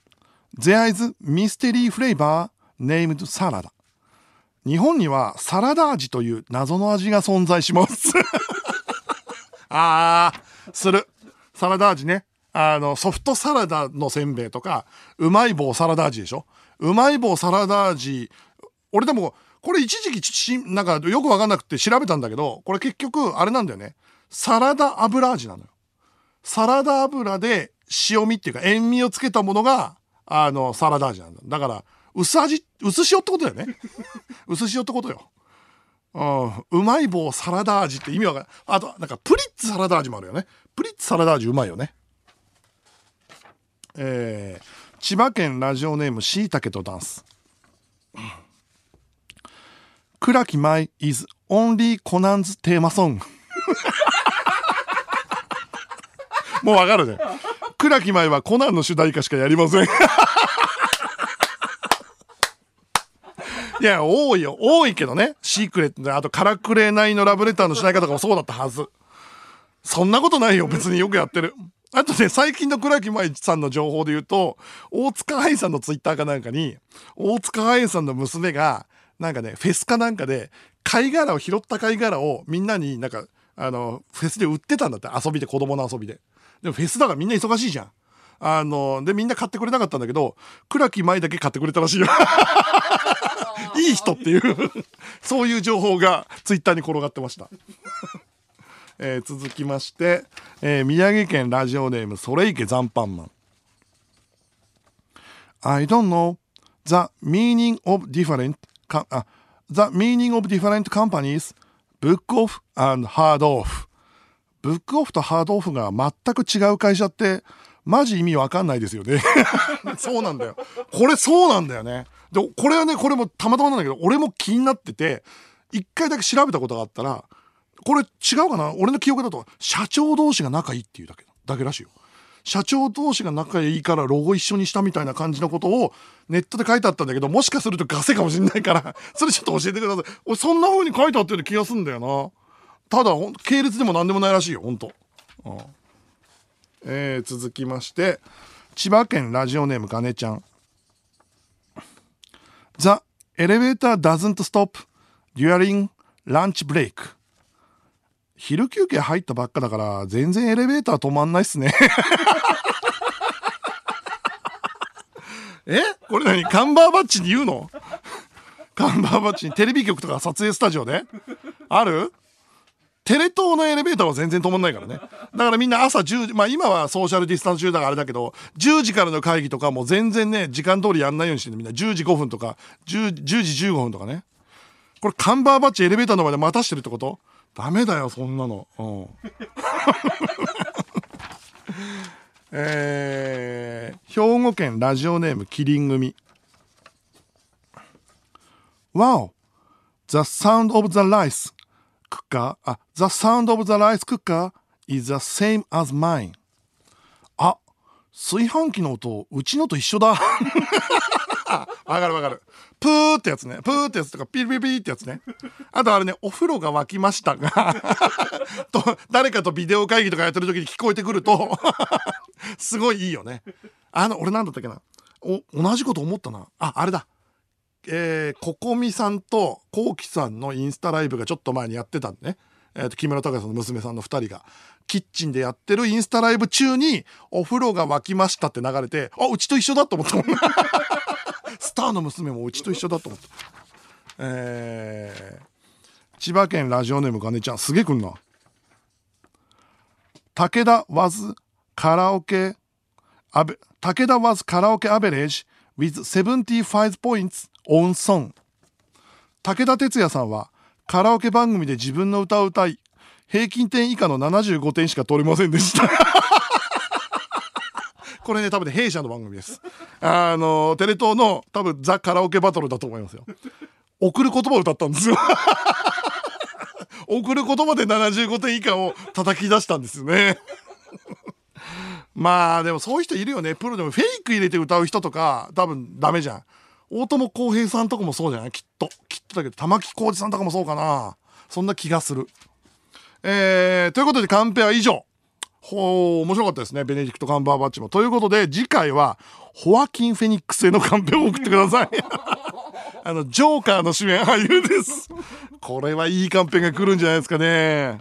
there is mystery flavor named salad 日本にはサラダ味という謎の味が存在します あー、する。サラダ味ね。あの、ソフトサラダのせんべいとか、うまい棒サラダ味でしょ？うまい棒サラダ味。俺でも、これ一時期し、なんかよくわかんなくて調べたんだけど、これ結局あれなんだよね。サラダ油味なのよ。サラダ油で塩味っていうか塩味をつけたものが、あの、サラダ味なんだ。だから、薄味、薄塩ってことだよね。薄塩ってことよ。うん、うまい棒サラダ味って意味わかんない。あと、なんかプリッツサラダ味もあるよね。プリッツサラダ味うまいよね。えー、千葉県ラジオネームしいたけとダンス。倉木舞 is only コナンズテーマソング。もうわかるね。倉木舞はコナンの主題歌しかやりません。いや、多いよ。多いけどね。シークレットで、あと、カラクレナイのラブレターのしない方とかもそうだったはず。そんなことないよ。別によくやってる。あとね、最近の倉木舞さんの情報で言うと、大塚愛さんのツイッターかなんかに、大塚愛さんの娘が、なんかね、フェスかなんかで、貝殻を拾った貝殻をみんなになんか、あの、フェスで売ってたんだって。遊びで、子供の遊びで。でもフェスだからみんな忙しいじゃん。あの、で、みんな買ってくれなかったんだけど、倉木舞だけ買ってくれたらしいよ。いい人っていう そういう情報がツイッターに転がってました。えー、続きまして、えー、宮城県ラジオネーム、それいけ残飯マン。I don't know the meaning of different, かあ the meaning of different companies, book off and hard off. ブックオフとハードオフが全く違う会社って、マジ意味わかんないですよね。そうなんだよ。これそうなんだよね。で、これはね、これもたまたまなんだけど、俺も気になってて、一回だけ調べたことがあったら、これ違うかな？俺の記憶だと、社長同士が仲いいっていうだけ、だけらしいよ。社長同士が仲いいからロゴ一緒にしたみたいな感じのことをネットで書いてあったんだけど、もしかするとガセかもしれないから、それちょっと教えてください。俺そんな風に書いてあったような気がすんだよな。ただ、ほん系列でも何でもないらしいよ、ほんと。うんえー続きまして、千葉県ラジオネームガネちゃん。The elevator doesn't stop during lunch break. 昼休憩入ったばっかだから全然エレベーター止まんないっすね。え？これ何？カンバーバッチに言うの？カンバーバッチにテレビ局とか撮影スタジオで？ある？テレ東のエレベーターは全然止まんないからね。だからみんな朝10時、まあ今はソーシャルディスタンス中だからあれだけど、10時からの会議とかも全然ね、時間通りやんないようにしてるみんな。10時5分とか、10, 10時15分とかね。これカンバーバッチエレベーターの前で待たしてるってこと？ダメだよ、そんなの。うん。えー、兵庫県ラジオネームキリン組。Wow! The sound of the rice cooker, あ、The sound of the rice cooker is the same as mine. あ、炊飯器の音、うちのと一緒だ。わかるわかる。プーってやつね。プーってやつとか、ピリピリピってやつね。あとあれね、お風呂が沸きましたが、と、誰かとビデオ会議とかやってる時に聞こえてくると、すごいいいよね。あの、俺なんだったっけな。お、同じこと思ったな。あ、あれだ。えー、ここみさんとこうきさんのインスタライブがちょっと前にやってたんでね。えー、と木村隆さんの娘さんの2人がキッチンでやってるインスタライブ中にお風呂が沸きましたって流れてあうちと一緒だと思ったもんスターの娘もうちと一緒だと思ったえー、千葉県ラジオネームガネちゃんすげえくんな。武田 was カラオケアベ武田 was カラオケアベレージ with 75 points on song 武田鉄矢さんはカラオケ番組で自分の歌を歌い平均点以下の75点しか取れませんでした。これね多分ね弊社の番組です。あのテレ東の多分ザ・カラオケバトルだと思いますよ。送る言葉を歌ったんですよ。送る言葉で75点以下を叩き出したんですよね。まあでもそういう人いるよね。プロでもフェイク入れて歌う人とか多分ダメじゃん。大友康平さんとかもそうじゃない？きっと。きっとだけど玉置浩二さんとかもそうかな。そんな気がする。えー、ということでカンペは以上。ほう面白かったですね。ベネディクト・カンバーバッチも。ということで次回はホアキン・フェニックスへのカンペを送ってください。あのジョーカーの主演俳優です。これはいいカンペが来るんじゃないですかね。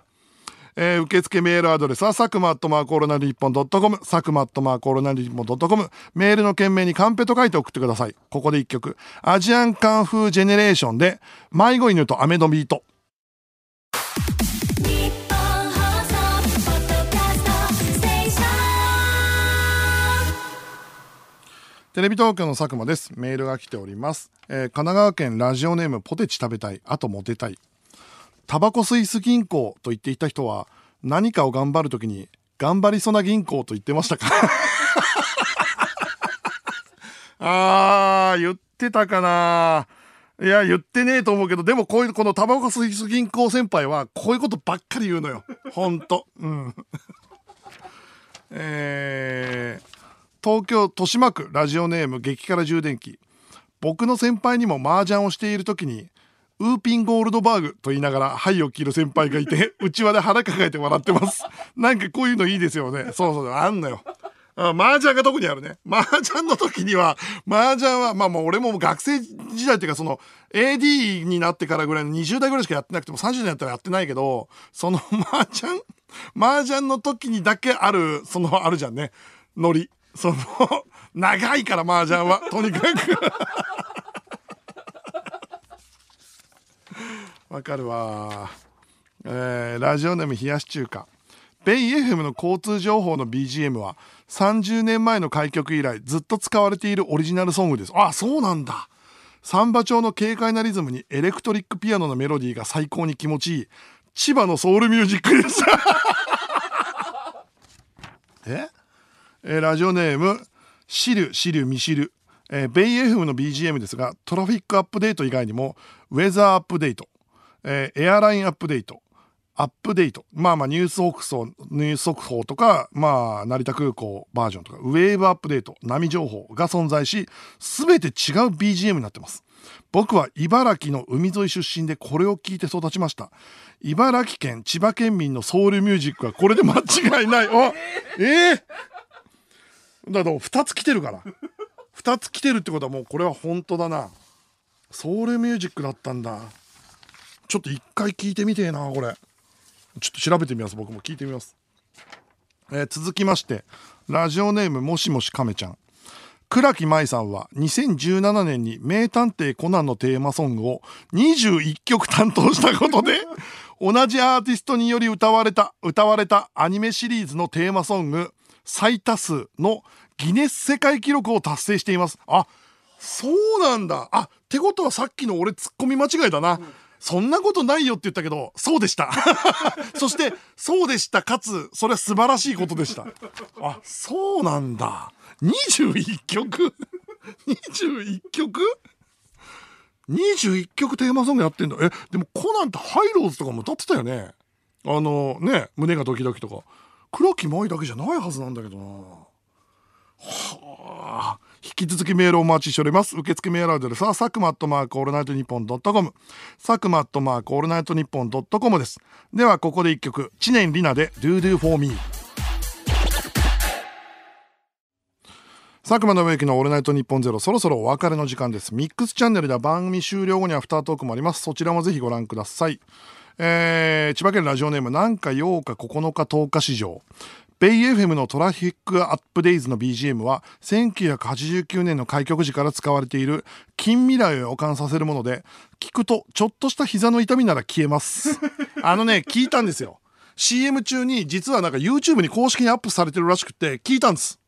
えー受付メールアドレスはサクマットマーコロナリッポンドットコム。サクマットマーコロナリッポンドットコム。メールの件名にカンペと書いて送ってください。ここで一曲。アジアンカンフージェネレーションで迷子犬とアメのビート。テレビ東京の佐久間です。メールが来ております。えー神奈川県ラジオネームポテチ食べたい、あとモテたい。タバコスイス銀行と言っていた人は何かを頑張るときに頑張りそうな銀行と言ってましたか？あー言ってたかないや言ってねえと思うけどでもこういうこのタバコスイス銀行先輩はこういうことばっかり言うのよほんとうんえー東京豊島区ラジオネーム激辛充電器。僕の先輩にも麻雀をしている時にウーピンゴールドバーグと言いながら灰を切る先輩がいてうちわで腹抱えて笑ってます。なんかこういうのいいですよね。そうそうあんのよ。あ麻雀が特にあるね。麻雀の時には麻雀はまあもう俺も学生時代っていうかその AD になってからぐらいの20代ぐらいしかやってなくても30年やったらやってないけどその麻雀麻雀の時にだけあるそのあるじゃんね。ノリその長いから麻雀は。とにかく。わかるわ。えーラジオネーム冷やし中華。ベイ FM の交通情報の BGM は30年前の開局以来ずっと使われているオリジナルソングです。あそうなんだ。サンバ調の軽快なリズムにエレクトリックピアノのメロディーが最高に気持ちいい。千葉のソウルミュージックです え？えーラジオネームシルシルミシル、えーベイ FM の BGM ですがトラフィックアップデート以外にもウェザーアップデート、えーエアラインアップデート。アップデート。まあまあニュース速報ニュース速報とかまあ成田空港バージョンとかウェーブアップデート。波情報が存在し全て違う BGM になってます。僕は茨城の海沿い出身でこれを聞いて育ちました。茨城県千葉県民のソウルミュージックはこれで間違いない。あえー、だから2つ来てるから。2つ来てるってことはもうこれは本当だな。ソウルミュージックだったんだ。ちょっと一回聞いてみてえなこれ。ちょっと調べてみます僕も聞いてみます、えー続きまして。ラジオネームもしもし亀ちゃん。倉木舞さんは2017年に「名探偵コナン」のテーマソングを21曲担当したことで 同じアーティストにより歌われた歌われたアニメシリーズのテーマソング最多数のギネス世界記録を達成しています。あそうなんだ。あってことはさっきの俺ツッコミ間違いだな、そんなことないよって言ったけどそうでした。そしてそうでした。かつそれは素晴らしいことでした。あそうなんだ。21曲？21曲？21曲テーマソングやってんだ。えでもコナンってハイローズとかも歌ってたよね。あのね胸がドキドキとか黒木舞だけじゃないはずなんだけどなはあ引き続きメールお待ちしております。受付メールアドレスは、佐久間アットマークオールナイトニッポンドットコム。佐久間アットマークオールナイトニッポンドットコムです。では、ここで一曲、知念里奈で Do Do For Me。佐久間宣行のオールナイトニッポンゼロ、そろそろお別れの時間です。ミックスチャンネルでは番組終了後にアフタートークもあります。そちらもぜひご覧ください。えー千葉県ラジオネームなんか8日9日10日市場。ベイ FM のトラフィックアップデイズの BGM は1989年の開局時から使われている近未来を予感させるもので聞くとちょっとした膝の痛みなら消えます。あのね聞いたんですよ。CM 中に実はなんか YouTube に公式にアップされてるらしくて聞いたんです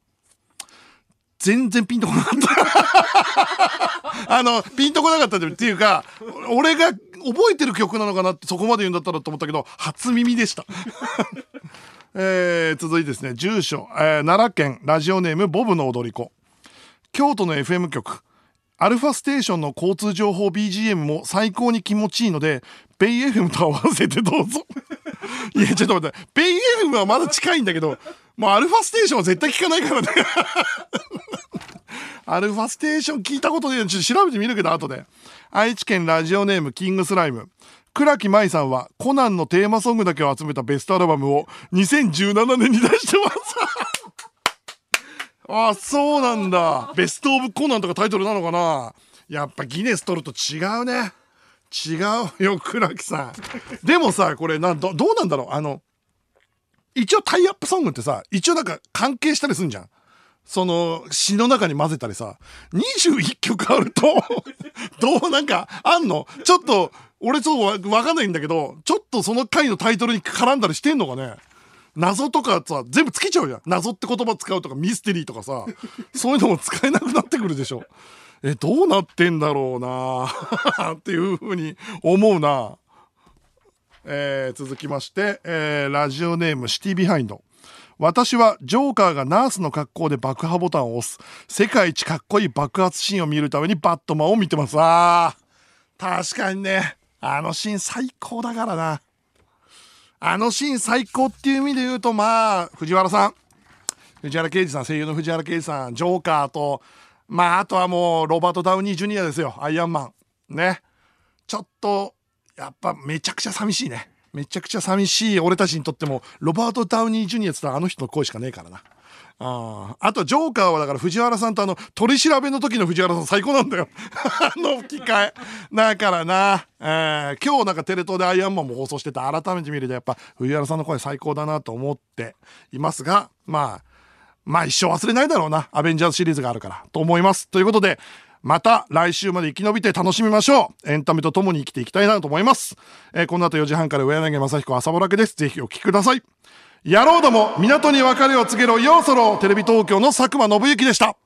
全然ピンとこなかった。あのピンとこなかったっていうか俺が覚えてる曲なのかなってそこまで言うんだったらと思ったけど初耳でした。えー続いてですね住所、えー奈良県ラジオネームボブの踊り子。京都の FM 局アルファステーションの交通情報 BGM も最高に気持ちいいのでベイ FM と合わせてどうぞ。いやちょっと待ってベイ FM はまだ近いんだけどもうアルファステーションは絶対聞かないからね。アルファステーション聞いたことねえちょっと調べてみるけど後で。愛知県ラジオネームキングスライム。倉木舞さんはコナンのテーマソングだけを集めたベストアルバムを2017年に出してます。あそうなんだ。ベストオブコナンとかタイトルなのかな。やっぱギネス取ると違うね。違うよ倉木さん。でもさこれなんどどうなんだろう。あの一応タイアップソングってさ一応なんか関係したりすんじゃん。その詩の中に混ぜたりさ21曲あると どうなんかあんの？ちょっと俺ちょっとわかんないんだけどちょっとその回のタイトルに絡んだりしてんのかね？謎とかさ全部つけちゃうじゃん。謎って言葉使うとかミステリーとかさそういうのも使えなくなってくるでしょ。えどうなってんだろうなっていうふうに思うな。えー続きまして、えーラジオネームシティビハインド。私はジョーカーがナースの格好で爆破ボタンを押す世界一かっこいい爆発シーンを見るためにバットマンを見てます。あー確かにね、あのシーン最高だからな。あのシーン最高っていう意味で言うと、まあ、藤原さん。藤原啓治さん、声優の藤原啓治さん、ジョーカーと、まあ、あとはもう、ロバート・ダウニー・ジュニアですよ、アイアンマン。ね。ちょっと、やっぱめちゃくちゃ寂しいね。めちゃくちゃ寂しい俺たちにとっても、ロバート・ダウニー・ジュニアって言ったらあの人の声しかねえからな。あーあと、ジョーカーはだから藤原さんとあの、取り調べの時の藤原さん最高なんだよ。あの吹き替え。だからな、えー今日なんかテレ東でアイアンマンも放送してて改めて見るとやっぱ藤原さんの声最高だなと思っていますが、まあ、まあ一生忘れないだろうな。アベンジャーズシリーズがあるから。と思います。ということで、また来週まで生き延びて楽しみましょう。エンタメと共に生きていきたいなと思います。えーこの後4時半から上柳正彦朝ぼらけです。ぜひお聞きください。野郎ども、港に別れを告げろ、ようそろ、テレビ東京の佐久間信之でした。